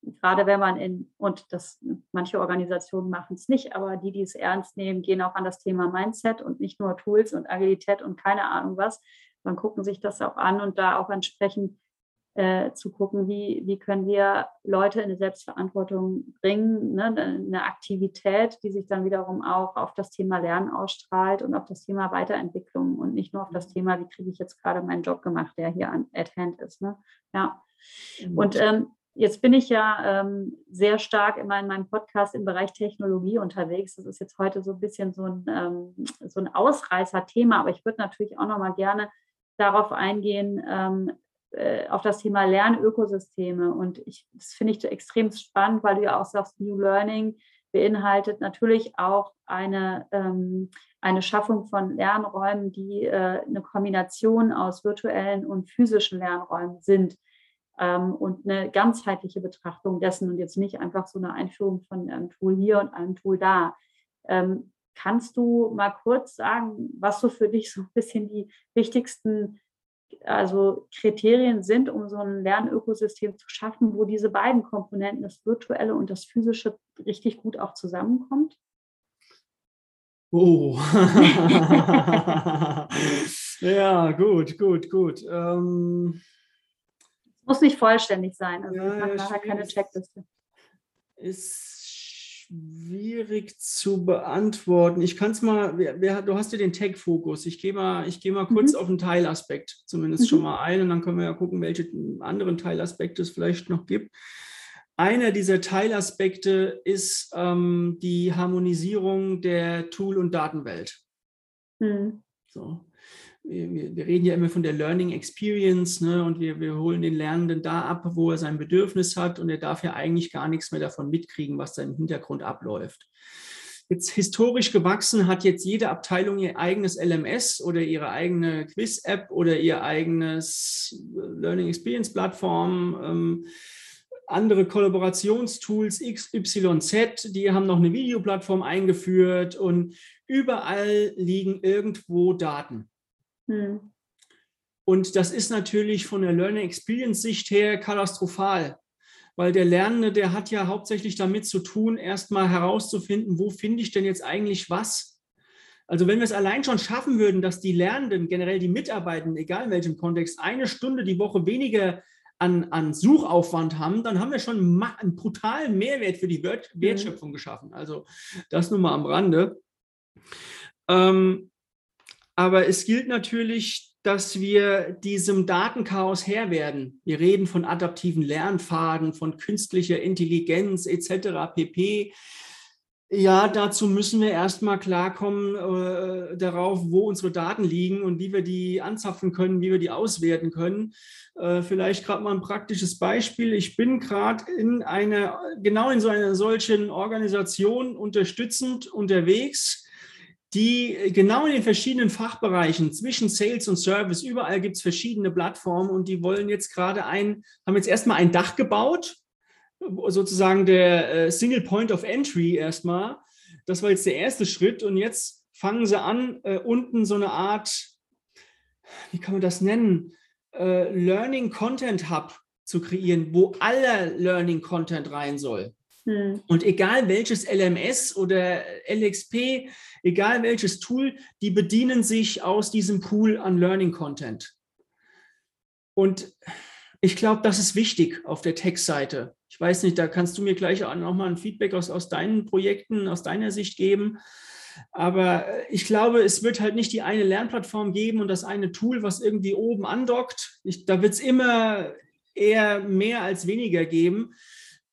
gerade wenn man in, und das manche Organisationen machen es nicht, aber die, die es ernst nehmen, gehen auch an das Thema Mindset und nicht nur Tools und Agilität und keine Ahnung was. Dann gucken sich das auch an und da auch entsprechend äh, zu gucken, wie, wie können wir Leute in eine Selbstverantwortung bringen, ne? eine Aktivität, die sich dann wiederum auch auf das Thema Lernen ausstrahlt und auf das Thema Weiterentwicklung und nicht nur auf das Thema, wie kriege ich jetzt gerade meinen Job gemacht, der hier an, at hand ist. Ne? Ja. Mhm. Und ähm, Jetzt bin ich ja ähm, sehr stark immer in meinem Podcast im Bereich Technologie unterwegs. Das ist jetzt heute so ein bisschen so ein, ähm, so ein Ausreißer-Thema, aber ich würde natürlich auch noch mal gerne darauf eingehen, ähm, äh, auf das Thema Lernökosysteme. Und ich, das finde ich extrem spannend, weil du ja auch sagst, New Learning beinhaltet natürlich auch eine, ähm, eine Schaffung von Lernräumen, die äh, eine Kombination aus virtuellen und physischen Lernräumen sind ähm, und eine ganzheitliche Betrachtung dessen und jetzt nicht einfach so eine Einführung von einem Tool hier und einem Tool da. Ähm, kannst du mal kurz sagen, was so für dich so ein bisschen die wichtigsten also Kriterien sind, um so ein Lernökosystem zu schaffen, wo diese beiden Komponenten, das Virtuelle und das Physische, richtig gut auch zusammenkommt? Oh. ja, gut, gut, gut. Ähm, muss nicht vollständig sein, also ja, ich mache nachher keine Checkliste. Ist schwierig zu beantworten. Ich kann es mal, wer, wer, du hast ja den Tech-Fokus. Ich gehe mal, ich gehe mal kurz mhm. auf einen Teilaspekt zumindest mhm. schon mal ein und dann können wir ja gucken, welche anderen Teilaspekte es vielleicht noch gibt. Einer dieser Teilaspekte ist ähm, die Harmonisierung der Tool- und Datenwelt. Mhm. So wir, wir, reden ja immer von der Learning Experience ne, und wir, wir holen den Lernenden da ab, wo er sein Bedürfnis hat und er darf ja eigentlich gar nichts mehr davon mitkriegen, was da im Hintergrund abläuft. Jetzt historisch gewachsen hat jetzt jede Abteilung ihr eigenes LMS oder ihre eigene Quiz-App oder ihr eigenes Learning Experience Plattform. Ähm, andere Kollaborationstools XYZ, die haben noch eine Videoplattform eingeführt und überall liegen irgendwo Daten. Hm. Und das ist natürlich von der Learning Experience Sicht her katastrophal, weil der Lernende, der hat ja hauptsächlich damit zu tun, erstmal herauszufinden, wo finde ich denn jetzt eigentlich was? Also wenn wir es allein schon schaffen würden, dass die Lernenden, generell die Mitarbeitenden, egal in welchem Kontext, eine Stunde die Woche weniger an, an Suchaufwand haben, dann haben wir schon einen brutalen Mehrwert für die hm. Wertschöpfung geschaffen. Also das nur mal am Rande. Ähm, aber es gilt natürlich, dass wir diesem Datenchaos Herr werden. Wir reden von adaptiven Lernpfaden, von künstlicher Intelligenz etc. pp. Ja, dazu müssen wir erstmal klarkommen äh, darauf, wo unsere Daten liegen und wie wir die anzapfen können, wie wir die auswerten können. Äh, vielleicht gerade mal ein praktisches Beispiel. Ich bin gerade in einer, genau in so einer solchen Organisation unterstützend unterwegs, die genau in den verschiedenen Fachbereichen zwischen Sales und Service, überall gibt es verschiedene Plattformen und die wollen jetzt gerade ein, haben jetzt erstmal ein Dach gebaut sozusagen der äh, Single Point of Entry erstmal. Das war jetzt der erste Schritt und jetzt fangen sie an, äh, unten so eine Art, wie kann man das nennen, äh, Learning Content Hub zu kreieren, wo aller Learning Content rein soll. Hm. Und egal welches LMS oder LXP, egal welches Tool, die bedienen sich aus diesem Pool an Learning Content. Und ich glaube, das ist wichtig auf der Tech-Seite. Ich weiß nicht, da kannst du mir gleich auch nochmal ein Feedback aus, aus deinen Projekten, aus deiner Sicht geben. Aber äh, ich glaube, es wird halt nicht die eine Lernplattform geben und das eine Tool, was irgendwie oben andockt. Ich, da wird es immer eher mehr als weniger geben.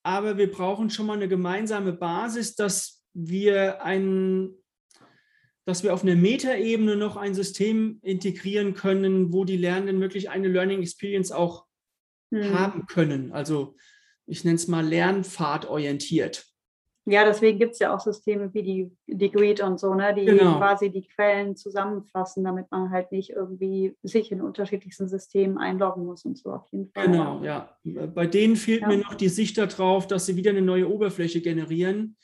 Aber wir brauchen schon mal eine gemeinsame Basis, dass wir ein, dass wir auf einer Metaebene noch ein System integrieren können, wo die Lernenden wirklich eine Learning Experience auch hm. haben können. Also ich nenne es mal lernpfadorientiert. Ja, deswegen gibt es ja auch Systeme wie die Degreed und so, ne, die genau. quasi die Quellen zusammenfassen, damit man halt nicht irgendwie sich in unterschiedlichsten Systemen einloggen muss und so auf jeden Fall. Genau, ja. Bei denen fehlt ja. mir noch die Sicht darauf, dass sie wieder eine neue Oberfläche generieren.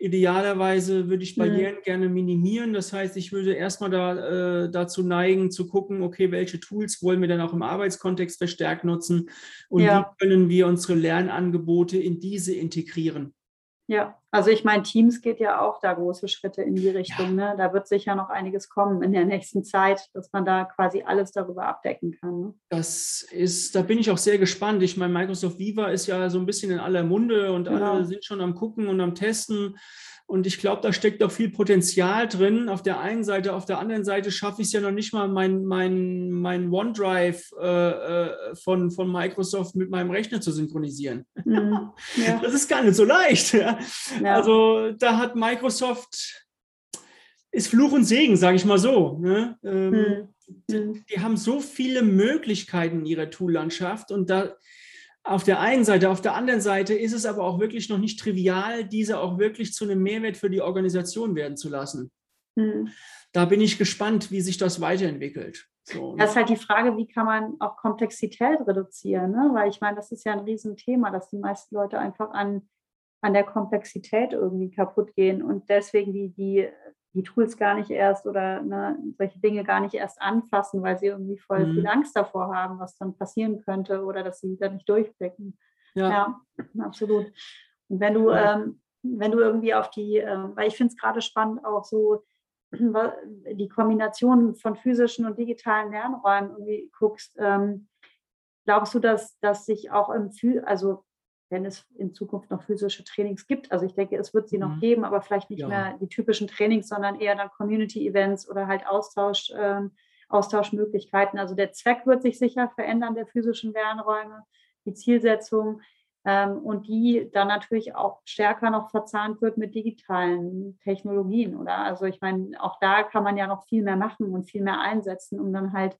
Idealerweise würde ich Barrieren mhm. gerne minimieren. Das heißt, ich würde erstmal da, äh, dazu neigen, zu gucken, okay, welche Tools wollen wir dann auch im Arbeitskontext verstärkt nutzen und ja. wie können wir unsere Lernangebote in diese integrieren. Ja, also ich meine, Teams geht ja auch da große Schritte in die Richtung. Ja. Ne? Da wird sicher noch einiges kommen in der nächsten Zeit, dass man da quasi alles darüber abdecken kann. Ne? Das ist, da bin ich auch sehr gespannt. Ich meine, Microsoft Viva ist ja so ein bisschen in aller Munde und genau. alle sind schon am Gucken und am Testen. Und ich glaube, da steckt doch viel Potenzial drin. Auf der einen Seite, auf der anderen Seite schaffe ich es ja noch nicht mal, mein, mein, mein OneDrive äh, äh, von, von Microsoft mit meinem Rechner zu synchronisieren. Mhm. Ja. Das ist gar nicht so leicht. Ja. Ja. Also da hat Microsoft, ist Fluch und Segen, sage ich mal so. Ne? Ähm, mhm. die, die haben so viele Möglichkeiten in ihrer Toollandschaft und da auf der einen Seite. Auf der anderen Seite ist es aber auch wirklich noch nicht trivial, diese auch wirklich zu einem Mehrwert für die Organisation werden zu lassen. Mhm. Da bin ich gespannt, wie sich das weiterentwickelt. So. Das ist halt die Frage, wie kann man auch Komplexität reduzieren? Ne? Weil ich meine, das ist ja ein Riesenthema, dass die meisten Leute einfach an, an der Komplexität irgendwie kaputt gehen und deswegen die, die die Tools gar nicht erst oder ne, solche Dinge gar nicht erst anfassen, weil sie irgendwie voll mhm. viel Angst davor haben, was dann passieren könnte oder dass sie da nicht durchblicken. Ja, ja absolut. Und wenn du, ähm, wenn du irgendwie auf die, ähm, weil ich finde es gerade spannend, auch so die Kombination von physischen und digitalen Lernräumen irgendwie guckst, ähm, glaubst du, dass, dass sich auch im, also wenn es in Zukunft noch physische Trainings gibt. Also ich denke, es wird sie noch mhm. geben, aber vielleicht nicht ja. mehr die typischen Trainings, sondern eher dann Community-Events oder halt Austausch, äh, Austauschmöglichkeiten. Also der Zweck wird sich sicher verändern der physischen Lernräume, die Zielsetzung ähm, und die dann natürlich auch stärker noch verzahnt wird mit digitalen Technologien, oder? Also ich meine, auch da kann man ja noch viel mehr machen und viel mehr einsetzen, um dann halt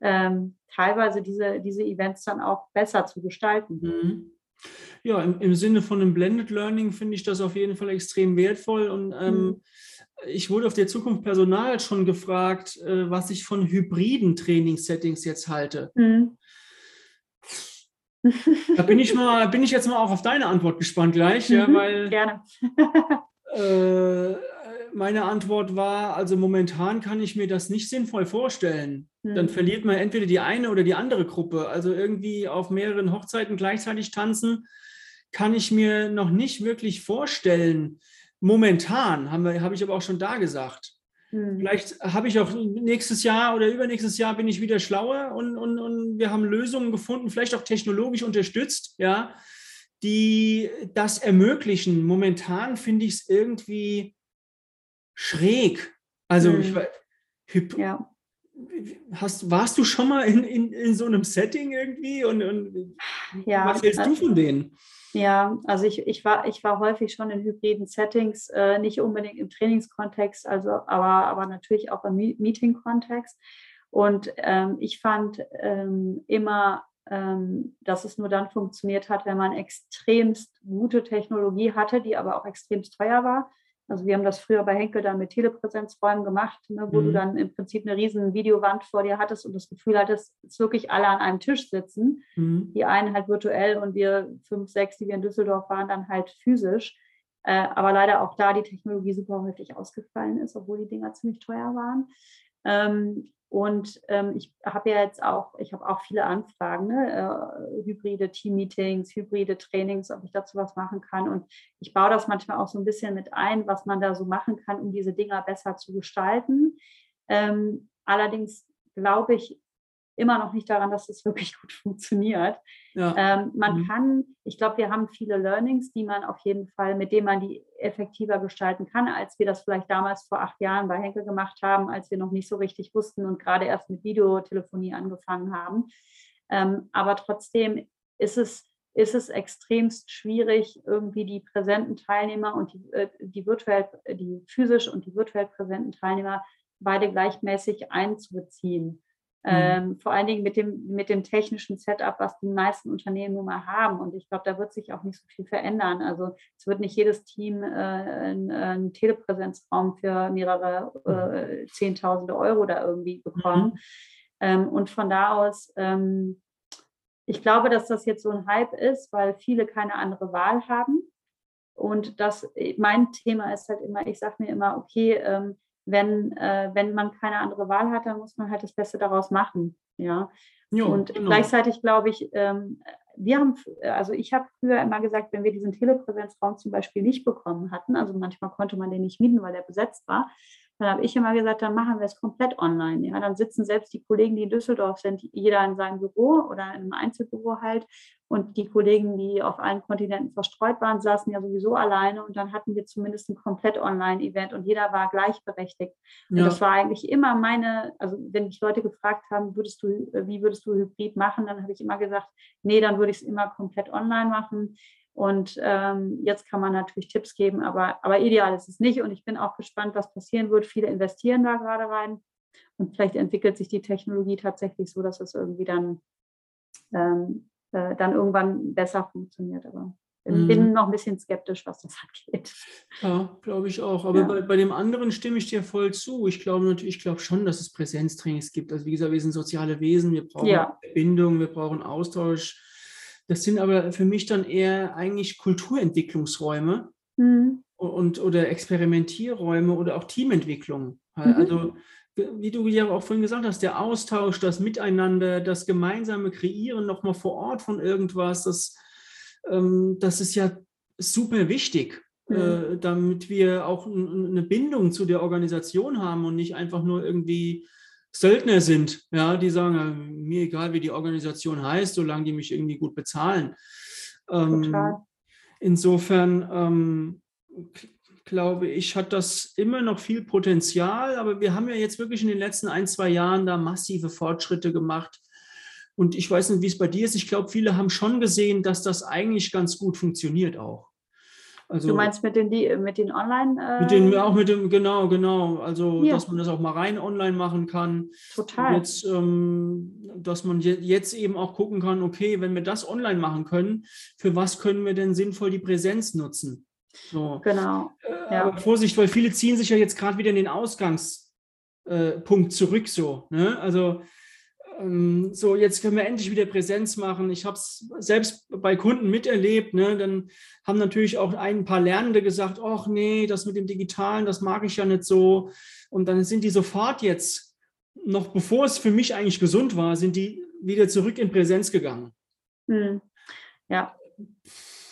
ähm, teilweise diese, diese Events dann auch besser zu gestalten. Mhm. Ja, im, im Sinne von einem Blended Learning finde ich das auf jeden Fall extrem wertvoll. Und ähm, mhm. ich wurde auf der Zukunft Personal schon gefragt, äh, was ich von hybriden Trainingssettings jetzt halte. Mhm. Da bin ich mal, bin ich jetzt mal auch auf deine Antwort gespannt gleich, mhm, ja, weil gerne. äh, meine Antwort war, also momentan kann ich mir das nicht sinnvoll vorstellen. Mhm. Dann verliert man entweder die eine oder die andere Gruppe. Also irgendwie auf mehreren Hochzeiten gleichzeitig tanzen, kann ich mir noch nicht wirklich vorstellen. Momentan, habe hab ich aber auch schon da gesagt. Mhm. Vielleicht habe ich auch nächstes Jahr oder übernächstes Jahr bin ich wieder schlauer und, und, und wir haben Lösungen gefunden, vielleicht auch technologisch unterstützt, ja, die das ermöglichen. Momentan finde ich es irgendwie schräg. Also hm. ich, Hyp ja. hast, warst du schon mal in, in, in so einem Setting irgendwie und, und ja, was hältst du von denen? Ja, also ich, ich, war, ich war häufig schon in hybriden Settings, äh, nicht unbedingt im Trainingskontext, also, aber, aber natürlich auch im Meeting-Kontext. Und ähm, ich fand ähm, immer, ähm, dass es nur dann funktioniert hat, wenn man extremst gute Technologie hatte, die aber auch extremst teuer war. Also wir haben das früher bei Henkel dann mit Telepräsenzräumen gemacht, ne, wo mhm. du dann im Prinzip eine riesen Videowand vor dir hattest und das Gefühl hattest, es wirklich alle an einem Tisch sitzen. Mhm. Die einen halt virtuell und wir fünf, sechs, die wir in Düsseldorf waren, dann halt physisch. Äh, aber leider auch da die Technologie super häufig ausgefallen ist, obwohl die Dinger ziemlich teuer waren. Ähm, und ähm, ich habe ja jetzt auch, ich habe auch viele Anfragen, ne? äh, hybride Team-Meetings, hybride Trainings, ob ich dazu was machen kann. Und ich baue das manchmal auch so ein bisschen mit ein, was man da so machen kann, um diese Dinger besser zu gestalten. Ähm, allerdings glaube ich, immer noch nicht daran, dass es wirklich gut funktioniert. Ja. Ähm, man mhm. kann, ich glaube, wir haben viele Learnings, die man auf jeden Fall, mit denen man die effektiver gestalten kann, als wir das vielleicht damals vor acht Jahren bei Henkel gemacht haben, als wir noch nicht so richtig wussten und gerade erst mit Videotelefonie angefangen haben. Ähm, aber trotzdem ist es, ist es extremst schwierig, irgendwie die präsenten Teilnehmer und die, äh, die virtuell, die physisch und die virtuell präsenten Teilnehmer beide gleichmäßig einzubeziehen. Mhm. Ähm, vor allen Dingen mit dem, mit dem technischen Setup, was die meisten Unternehmen nun mal haben. Und ich glaube, da wird sich auch nicht so viel verändern. Also es wird nicht jedes Team äh, einen, einen, Telepräsenzraum für mehrere äh, Zehntausende Euro da irgendwie bekommen. Mhm. Ähm, und von da aus, ähm, ich glaube, dass das jetzt so ein Hype ist, weil viele keine andere Wahl haben. Und das, mein Thema ist halt immer, ich sage mir immer, okay, ähm, wenn, äh, wenn man keine andere Wahl hat, dann muss man halt das Beste daraus machen. Ja. Jo, und genau. gleichzeitig glaube ich, ähm, wir haben, also ich habe früher immer gesagt, wenn wir diesen Telepräsenzraum zum Beispiel nicht bekommen hatten, also manchmal konnte man den nicht mieten, weil der besetzt war, dann habe ich immer gesagt, dann machen wir es komplett online. Ja, dann sitzen selbst die Kollegen, die in Düsseldorf sind, jeder in seinem Büro oder in einem Einzelbüro halt. Und die Kollegen, die auf allen Kontinenten verstreut waren, saßen ja sowieso alleine. Und dann hatten wir zumindest ein komplett Online-Event und jeder war gleichberechtigt. Und ja. das war eigentlich immer meine, also wenn mich Leute gefragt haben, würdest du, wie würdest du Hybrid machen, dann habe ich immer gesagt, nee, dann würde ich es immer komplett online machen. Und ähm, jetzt kann man natürlich Tipps geben, aber, aber ideal ist es nicht. Und ich bin auch gespannt, was passieren wird. Viele investieren da gerade rein. Und vielleicht entwickelt sich die Technologie tatsächlich so, dass es irgendwie dann, ähm, äh, dann irgendwann besser funktioniert. Aber bin, mhm. bin noch ein bisschen skeptisch, was das angeht. Ja, glaube ich auch. Aber ja. bei, bei dem anderen stimme ich dir voll zu. Ich glaube natürlich, ich glaube schon, dass es Präsenztrainings gibt. Also wie gesagt, wir sind soziale Wesen, wir brauchen ja. Bindung, wir brauchen Austausch das sind aber für mich dann eher eigentlich Kulturentwicklungsräume mhm. und oder Experimentierräume oder auch Teamentwicklung. Mhm. Also wie du ja auch vorhin gesagt hast, der Austausch, das Miteinander, das gemeinsame Kreieren nochmal vor Ort von irgendwas, das, ähm, das ist ja super wichtig, mhm. äh, damit wir auch eine Bindung zu der Organisation haben und nicht einfach nur irgendwie Söldner sind, ja, die sagen, mir egal, wie die Organisation heißt, solange die mich irgendwie gut bezahlen. Ähm, insofern ähm, glaube ich, hat das immer noch viel Potenzial, aber wir haben ja jetzt wirklich in den letzten ein, zwei Jahren da massive Fortschritte gemacht. Und ich weiß nicht, wie es bei dir ist. Ich glaube, viele haben schon gesehen, dass das eigentlich ganz gut funktioniert auch. Also, du meinst mit den, mit den Online? Äh mit den, auch mit dem, genau, genau. Also, ja. dass man das auch mal rein online machen kann. Total. Jetzt, ähm, dass man jetzt eben auch gucken kann, okay, wenn wir das online machen können, für was können wir denn sinnvoll die Präsenz nutzen? So. Genau. Äh, ja. Vorsicht, weil viele ziehen sich ja jetzt gerade wieder in den Ausgangspunkt äh, zurück, so. Ne? Also, ähm, so, jetzt können wir endlich wieder Präsenz machen. Ich habe es selbst bei Kunden miterlebt. Ne? Dann haben natürlich auch ein paar Lernende gesagt, ach nee, das mit dem Digitalen, das mag ich ja nicht so. Und dann sind die sofort jetzt, noch bevor es für mich eigentlich gesund war, sind die wieder zurück in Präsenz gegangen. Hm. Ja,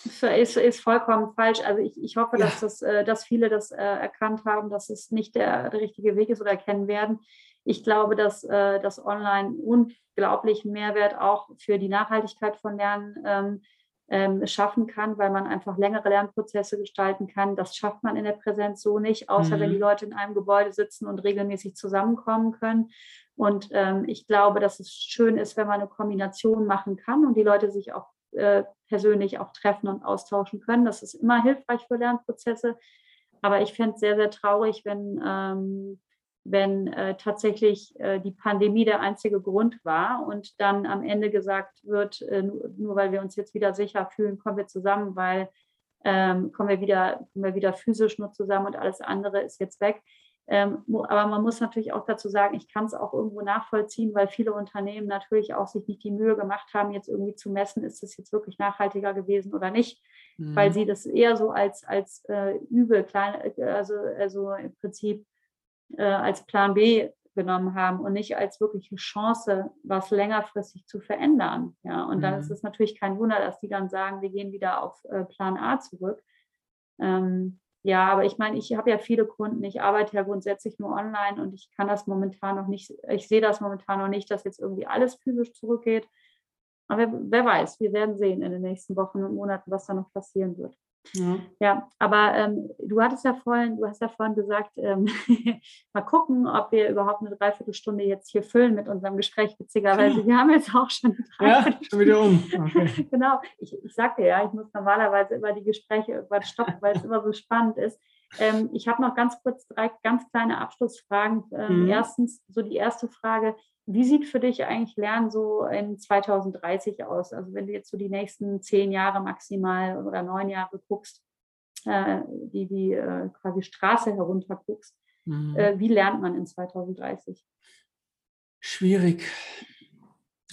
ist, ist vollkommen falsch. Also ich, ich hoffe, ja. dass, das, äh, dass viele das äh, erkannt haben, dass es nicht der, der richtige Weg ist oder erkennen werden. Ich glaube, dass äh, das Online unglaublich Mehrwert auch für die Nachhaltigkeit von Lernen ähm, ähm, schaffen kann, weil man einfach längere Lernprozesse gestalten kann. Das schafft man in der Präsenz so nicht, außer mhm. wenn die mhm. Leute in einem Gebäude sitzen und regelmäßig zusammenkommen können. Und ähm, ich glaube, dass es schön ist, wenn man eine Kombination machen kann und die Leute sich auch äh, persönlich auch treffen und austauschen können. Das ist immer hilfreich für Lernprozesse. Aber ich fände es sehr, sehr traurig, wenn ähm, wenn äh, tatsächlich äh, die Pandemie der einzige Grund war und dann am Ende gesagt wird, äh, nur, nur, weil wir uns jetzt wieder sicher fühlen, kommen wir zusammen, weil ähm, kommen, wir wieder, kommen wir wieder physisch nur zusammen und alles andere ist jetzt weg. Ähm, aber man muss natürlich auch dazu sagen, ich kann es auch irgendwo nachvollziehen, weil viele Unternehmen natürlich auch sich nicht die Mühe gemacht haben, jetzt irgendwie zu messen, ist es jetzt wirklich nachhaltiger gewesen oder nicht, mhm. weil sie das eher so als, als äh, Übel, klein, also, also im Prinzip äh, als Plan B genommen haben und nicht als wirkliche Chance, was längerfristig zu verändern. Ja, und mhm. dann ist es natürlich kein Wunder, dass die dann sagen, wir gehen wieder auf äh, Plan A zurück. Ähm, ja, aber ich meine, ich habe ja viele Kunden, ich arbeite ja grundsätzlich nur online und ich kann das momentan noch nicht, ich sehe das momentan noch nicht, dass jetzt irgendwie alles physisch zurückgeht. Aber wer, wer weiß, wir werden sehen in den nächsten Wochen und Monaten, was da noch passieren wird. Ja, ja aber ähm, du hattest ja vorhin, du hast ja vorhin gesagt, ähm, mal gucken, ob wir überhaupt eine Dreiviertelstunde jetzt hier füllen mit unserem Gespräch, witzigerweise. Wir haben jetzt auch schon eine Ja, schon wieder um. Okay. genau, ich, ich sagte ja, ich muss normalerweise immer die Gespräche irgendwann stoppen, weil es immer so spannend ist. Ähm, ich habe noch ganz kurz drei ganz kleine Abschlussfragen. Ähm, mhm. Erstens, so die erste Frage, wie sieht für dich eigentlich Lernen so in 2030 aus? Also wenn du jetzt so die nächsten zehn Jahre maximal oder neun Jahre guckst, äh, die die äh, quasi Straße herunter guckst, mhm. äh, wie lernt man in 2030? Schwierig.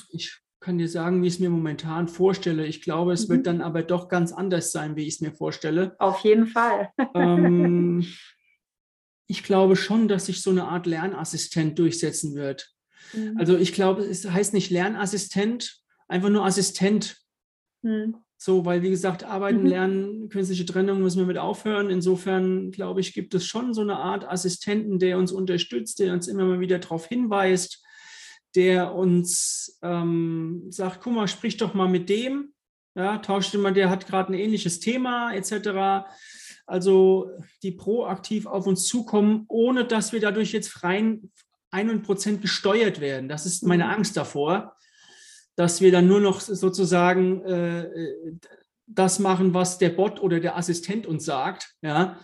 Ich kann dir sagen, wie ich es mir momentan vorstelle. Ich glaube, es mhm. wird dann aber doch ganz anders sein, wie ich es mir vorstelle. Auf jeden Fall. ähm, ich glaube schon, dass sich so eine Art Lernassistent durchsetzen wird. Mhm. Also ich glaube, es heißt nicht Lernassistent, einfach nur Assistent. Mhm. So, weil wie gesagt, Arbeiten, mhm. Lernen, künstliche Trennung müssen wir mit aufhören. Insofern glaube ich, gibt es schon so eine Art Assistenten, der uns unterstützt, der uns immer mal wieder darauf hinweist, der uns ähm, sagt, guck mal, sprich doch mal mit dem, ja, tauscht immer, der hat gerade ein ähnliches Thema etc. Also die proaktiv auf uns zukommen, ohne dass wir dadurch jetzt rein 100 gesteuert werden. Das ist meine mhm. Angst davor, dass wir dann nur noch sozusagen äh, das machen, was der Bot oder der Assistent uns sagt, ja.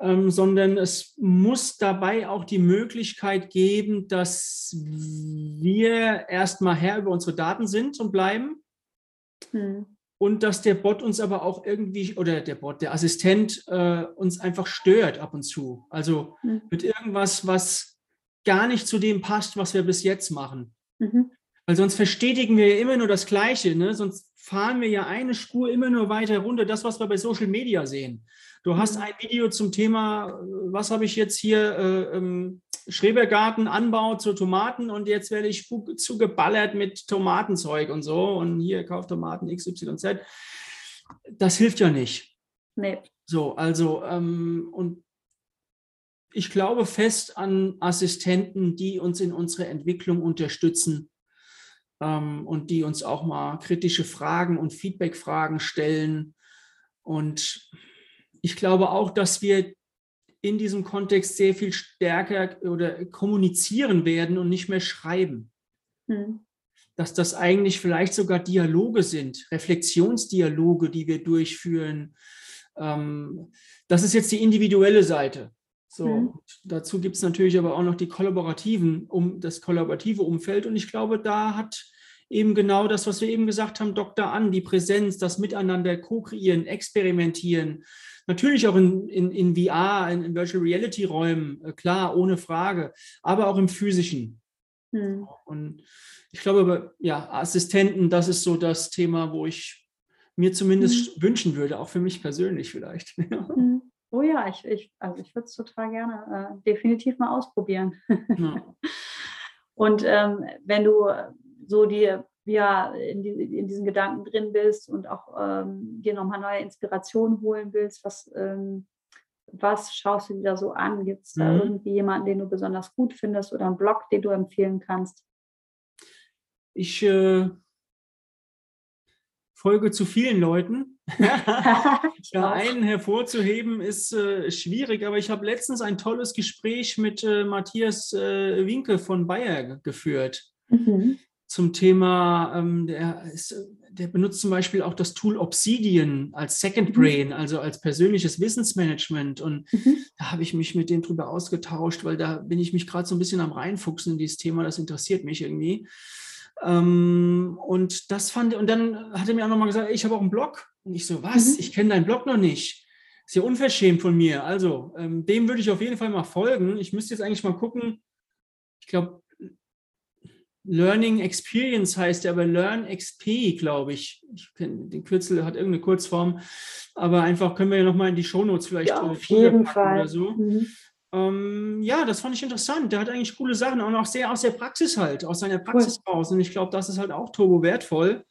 Ähm, sondern es muss dabei auch die Möglichkeit geben, dass wir erstmal Herr über unsere Daten sind und bleiben. Hm. Und dass der Bot uns aber auch irgendwie, oder der Bot, der Assistent äh, uns einfach stört ab und zu. Also hm. mit irgendwas, was gar nicht zu dem passt, was wir bis jetzt machen. Mhm. Weil sonst verstetigen wir ja immer nur das Gleiche. Ne? Sonst fahren wir ja eine Spur immer nur weiter runter, das, was wir bei Social Media sehen. Du hast ein Video zum Thema, was habe ich jetzt hier, äh, ähm, Schrebergarten, Anbau zu Tomaten und jetzt werde ich zugeballert mit Tomatenzeug und so und hier kauft Tomaten XYZ. Das hilft ja nicht. Nee. So, also, ähm, und ich glaube fest an Assistenten, die uns in unserer Entwicklung unterstützen ähm, und die uns auch mal kritische Fragen und Feedback-Fragen stellen. Und ich glaube auch, dass wir in diesem Kontext sehr viel stärker oder kommunizieren werden und nicht mehr schreiben. Hm. Dass das eigentlich vielleicht sogar Dialoge sind, Reflexionsdialoge, die wir durchführen. Ähm, das ist jetzt die individuelle Seite. So, mhm. dazu gibt es natürlich aber auch noch die kollaborativen, um das kollaborative Umfeld. Und ich glaube, da hat eben genau das, was wir eben gesagt haben, Doktor an, die Präsenz, das Miteinander co-kreieren, experimentieren. Natürlich auch in, in, in VR, in, in Virtual Reality Räumen, äh, klar, ohne Frage, aber auch im physischen. Mhm. Und ich glaube, ja, Assistenten, das ist so das Thema, wo ich mir zumindest mhm. wünschen würde, auch für mich persönlich vielleicht. Mhm. Oh ja, ich, ich, also ich würde es total gerne äh, definitiv mal ausprobieren. Ja. und ähm, wenn du so dir ja, in, die, in, diesen Gedanken drin bist und auch ähm, dir nochmal neue Inspirationen holen willst, was, ähm, was schaust du dir da so an? Gibt es da mhm. irgendwie jemanden, den du besonders gut findest oder einen Blog, den du empfehlen kannst? Ich äh, folge zu vielen Leuten. ja, einen hervorzuheben ist äh, schwierig, aber ich habe letztens ein tolles Gespräch mit äh, Matthias äh, Winke von Bayer geführt. Mhm. Zum Thema, ähm, der, ist, der benutzt zum Beispiel auch das Tool Obsidian als Second mhm. Brain, also als persönliches Wissensmanagement. Und mhm. da habe ich mich mit dem drüber ausgetauscht, weil da bin ich mich gerade so ein bisschen am reinfuchsen in dieses Thema. Das interessiert mich irgendwie. Ähm, und das fand und dann hat er mir auch nochmal gesagt, ey, ich habe auch einen Blog. Und ich so, was? Mhm. Ich kenne deinen Blog noch nicht. Ist ja unverschämt von mir. Also, ähm, dem würde ich auf jeden Fall mal folgen. Ich müsste jetzt eigentlich mal gucken. Ich glaube, Learning Experience heißt er, aber Learn XP, glaube ich. ich kenn, den Kürzel hat irgendeine Kurzform. Aber einfach können wir ja nochmal in die Shownotes vielleicht ja, auf jeden Fall. oder so. Mhm. Ähm, ja, das fand ich interessant. Der hat eigentlich coole Sachen und auch sehr aus der Praxis halt, aus seiner Praxis cool. raus. Und ich glaube, das ist halt auch turbo wertvoll.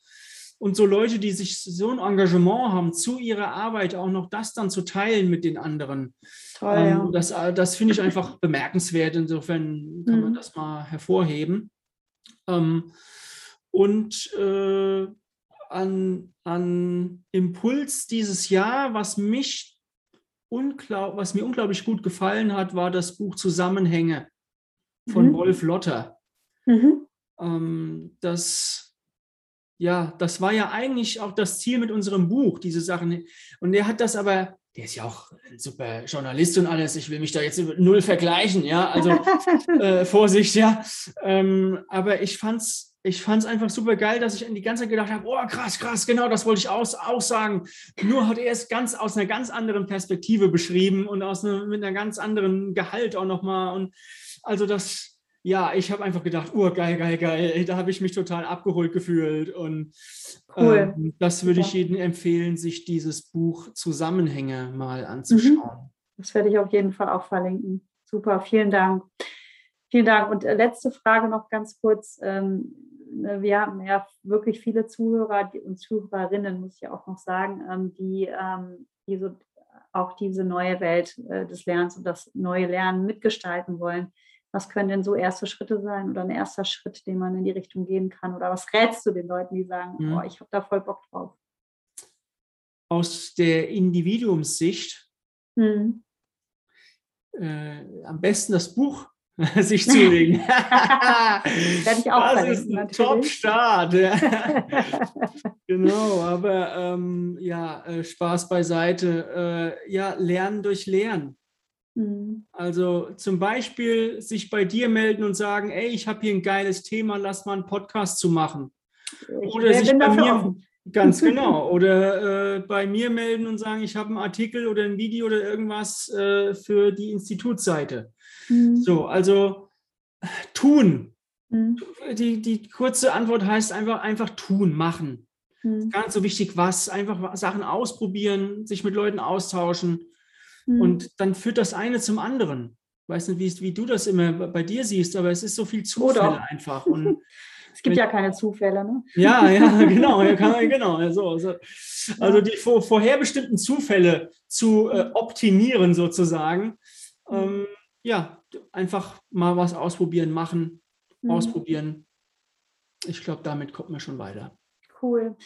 Und so Leute, die sich so ein Engagement haben, zu ihrer Arbeit auch noch das dann zu teilen mit den anderen. Toll, ähm, ja. Das, äh, das finde ich einfach bemerkenswert. Insofern kann mhm. man das mal hervorheben. Ähm, und äh, an, an Impuls dieses Jahr, was mich unglaub, was mir unglaublich gut gefallen hat, war das Buch Zusammenhänge von mhm. Wolf Lotter. Mhm. Ähm, das, ja, das war ja eigentlich auch das Ziel mit unserem Buch, diese Sachen. Und er hat das aber, der ist ja auch ein super Journalist und alles, ich will mich da jetzt null vergleichen, ja, also äh, Vorsicht, ja. Ähm, aber ich fand es ich fand es einfach super geil, dass ich die ganze Zeit gedacht habe, oh krass, krass, genau, das wollte ich aus, auch sagen. Nur hat er es ganz aus einer ganz anderen Perspektive beschrieben und aus einer, mit einer ganz anderen Gehalt auch nochmal. Und also das, ja, ich habe einfach gedacht, oh geil, geil, geil. Da habe ich mich total abgeholt gefühlt. Und cool. ähm, das würde ich jedem empfehlen, sich dieses Buch Zusammenhänge mal anzuschauen. Mhm. Das werde ich auf jeden Fall auch verlinken. Super, vielen Dank. Vielen Dank. Und äh, letzte Frage noch ganz kurz. Ähm, Ne, wir haben ja wirklich viele Zuhörer und Zuhörerinnen, muss ich auch noch sagen, ähm, die, ähm, die so auch diese neue Welt äh, des Lernens und das neue Lernen mitgestalten wollen. Was können denn so erste Schritte sein oder ein erster Schritt, den man in die Richtung gehen kann? Oder was rätst du den Leuten, die sagen, mhm. oh, ich habe da voll Bock drauf? Aus der Individuumssicht mhm. äh, am besten das Buch sich zulegen. Das ist ein Top-Start. genau, aber ähm, ja, äh, Spaß beiseite. Äh, ja, Lernen durch Lernen. Mhm. Also zum Beispiel sich bei dir melden und sagen, ey, ich habe hier ein geiles Thema, lass mal einen Podcast zu machen. Oder sich bei mir, offen. Ganz genau. Oder äh, bei mir melden und sagen, ich habe einen Artikel oder ein Video oder irgendwas äh, für die Institutsseite. Mhm. So, also tun. Mhm. Die, die kurze Antwort heißt einfach, einfach tun, machen. Mhm. Nicht so wichtig, was. Einfach Sachen ausprobieren, sich mit Leuten austauschen. Mhm. Und dann führt das eine zum anderen. Ich weiß nicht, wie, wie du das immer bei dir siehst, aber es ist so viel Zufall einfach. Und es gibt ja keine Zufälle, ne? Ja, ja, genau, ja, genau. Also, also, also die vor, vorherbestimmten Zufälle zu äh, optimieren sozusagen. Mhm. Ähm, ja, einfach mal was ausprobieren, machen, mhm. ausprobieren. Ich glaube, damit kommt man schon weiter. Cool.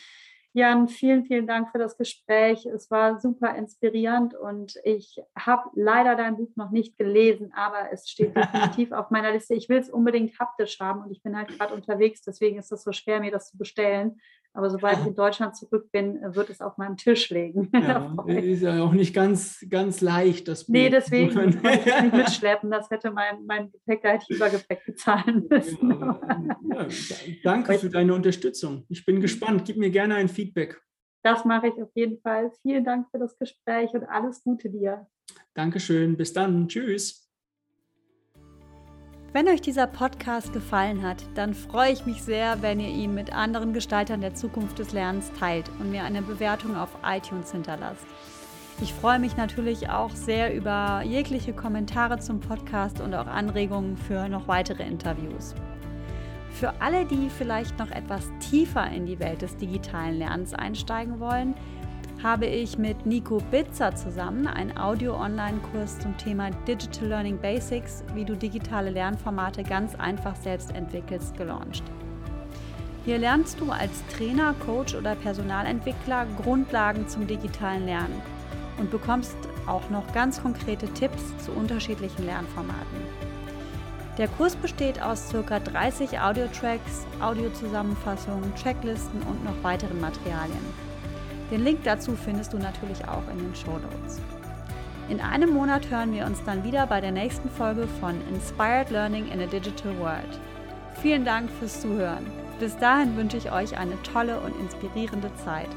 Jan, vielen, vielen Dank für das Gespräch. Es war super inspirierend und ich habe leider dein Buch noch nicht gelesen, aber es steht definitiv auf meiner Liste. Ich will es unbedingt haptisch haben und ich bin halt gerade unterwegs, deswegen ist es so schwer, mir das zu bestellen. Aber sobald ich in Deutschland zurück bin, wird es auf meinem Tisch liegen. Ja, ist ja auch nicht ganz, ganz leicht, das Buch. Nee, deswegen muss ich nicht mitschleppen. Das hätte mein, mein Gepäck, da hätte ich Übergepäck bezahlen müssen. Ja, ja, danke für deine Unterstützung. Ich bin gespannt. Gib mir gerne ein Feedback. Das mache ich auf jeden Fall. Vielen Dank für das Gespräch und alles Gute dir. Dankeschön. Bis dann. Tschüss. Wenn euch dieser Podcast gefallen hat, dann freue ich mich sehr, wenn ihr ihn mit anderen Gestaltern der Zukunft des Lernens teilt und mir eine Bewertung auf iTunes hinterlasst. Ich freue mich natürlich auch sehr über jegliche Kommentare zum Podcast und auch Anregungen für noch weitere Interviews. Für alle, die vielleicht noch etwas tiefer in die Welt des digitalen Lernens einsteigen wollen, habe ich mit Nico Bitzer zusammen einen Audio-Online-Kurs zum Thema Digital Learning Basics, wie du digitale Lernformate ganz einfach selbst entwickelst, gelauncht. Hier lernst du als Trainer, Coach oder Personalentwickler Grundlagen zum digitalen Lernen und bekommst auch noch ganz konkrete Tipps zu unterschiedlichen Lernformaten. Der Kurs besteht aus ca. 30 Audiotracks, Audiozusammenfassungen, Checklisten und noch weiteren Materialien. Den Link dazu findest du natürlich auch in den Show Notes. In einem Monat hören wir uns dann wieder bei der nächsten Folge von Inspired Learning in a Digital World. Vielen Dank fürs Zuhören. Bis dahin wünsche ich euch eine tolle und inspirierende Zeit.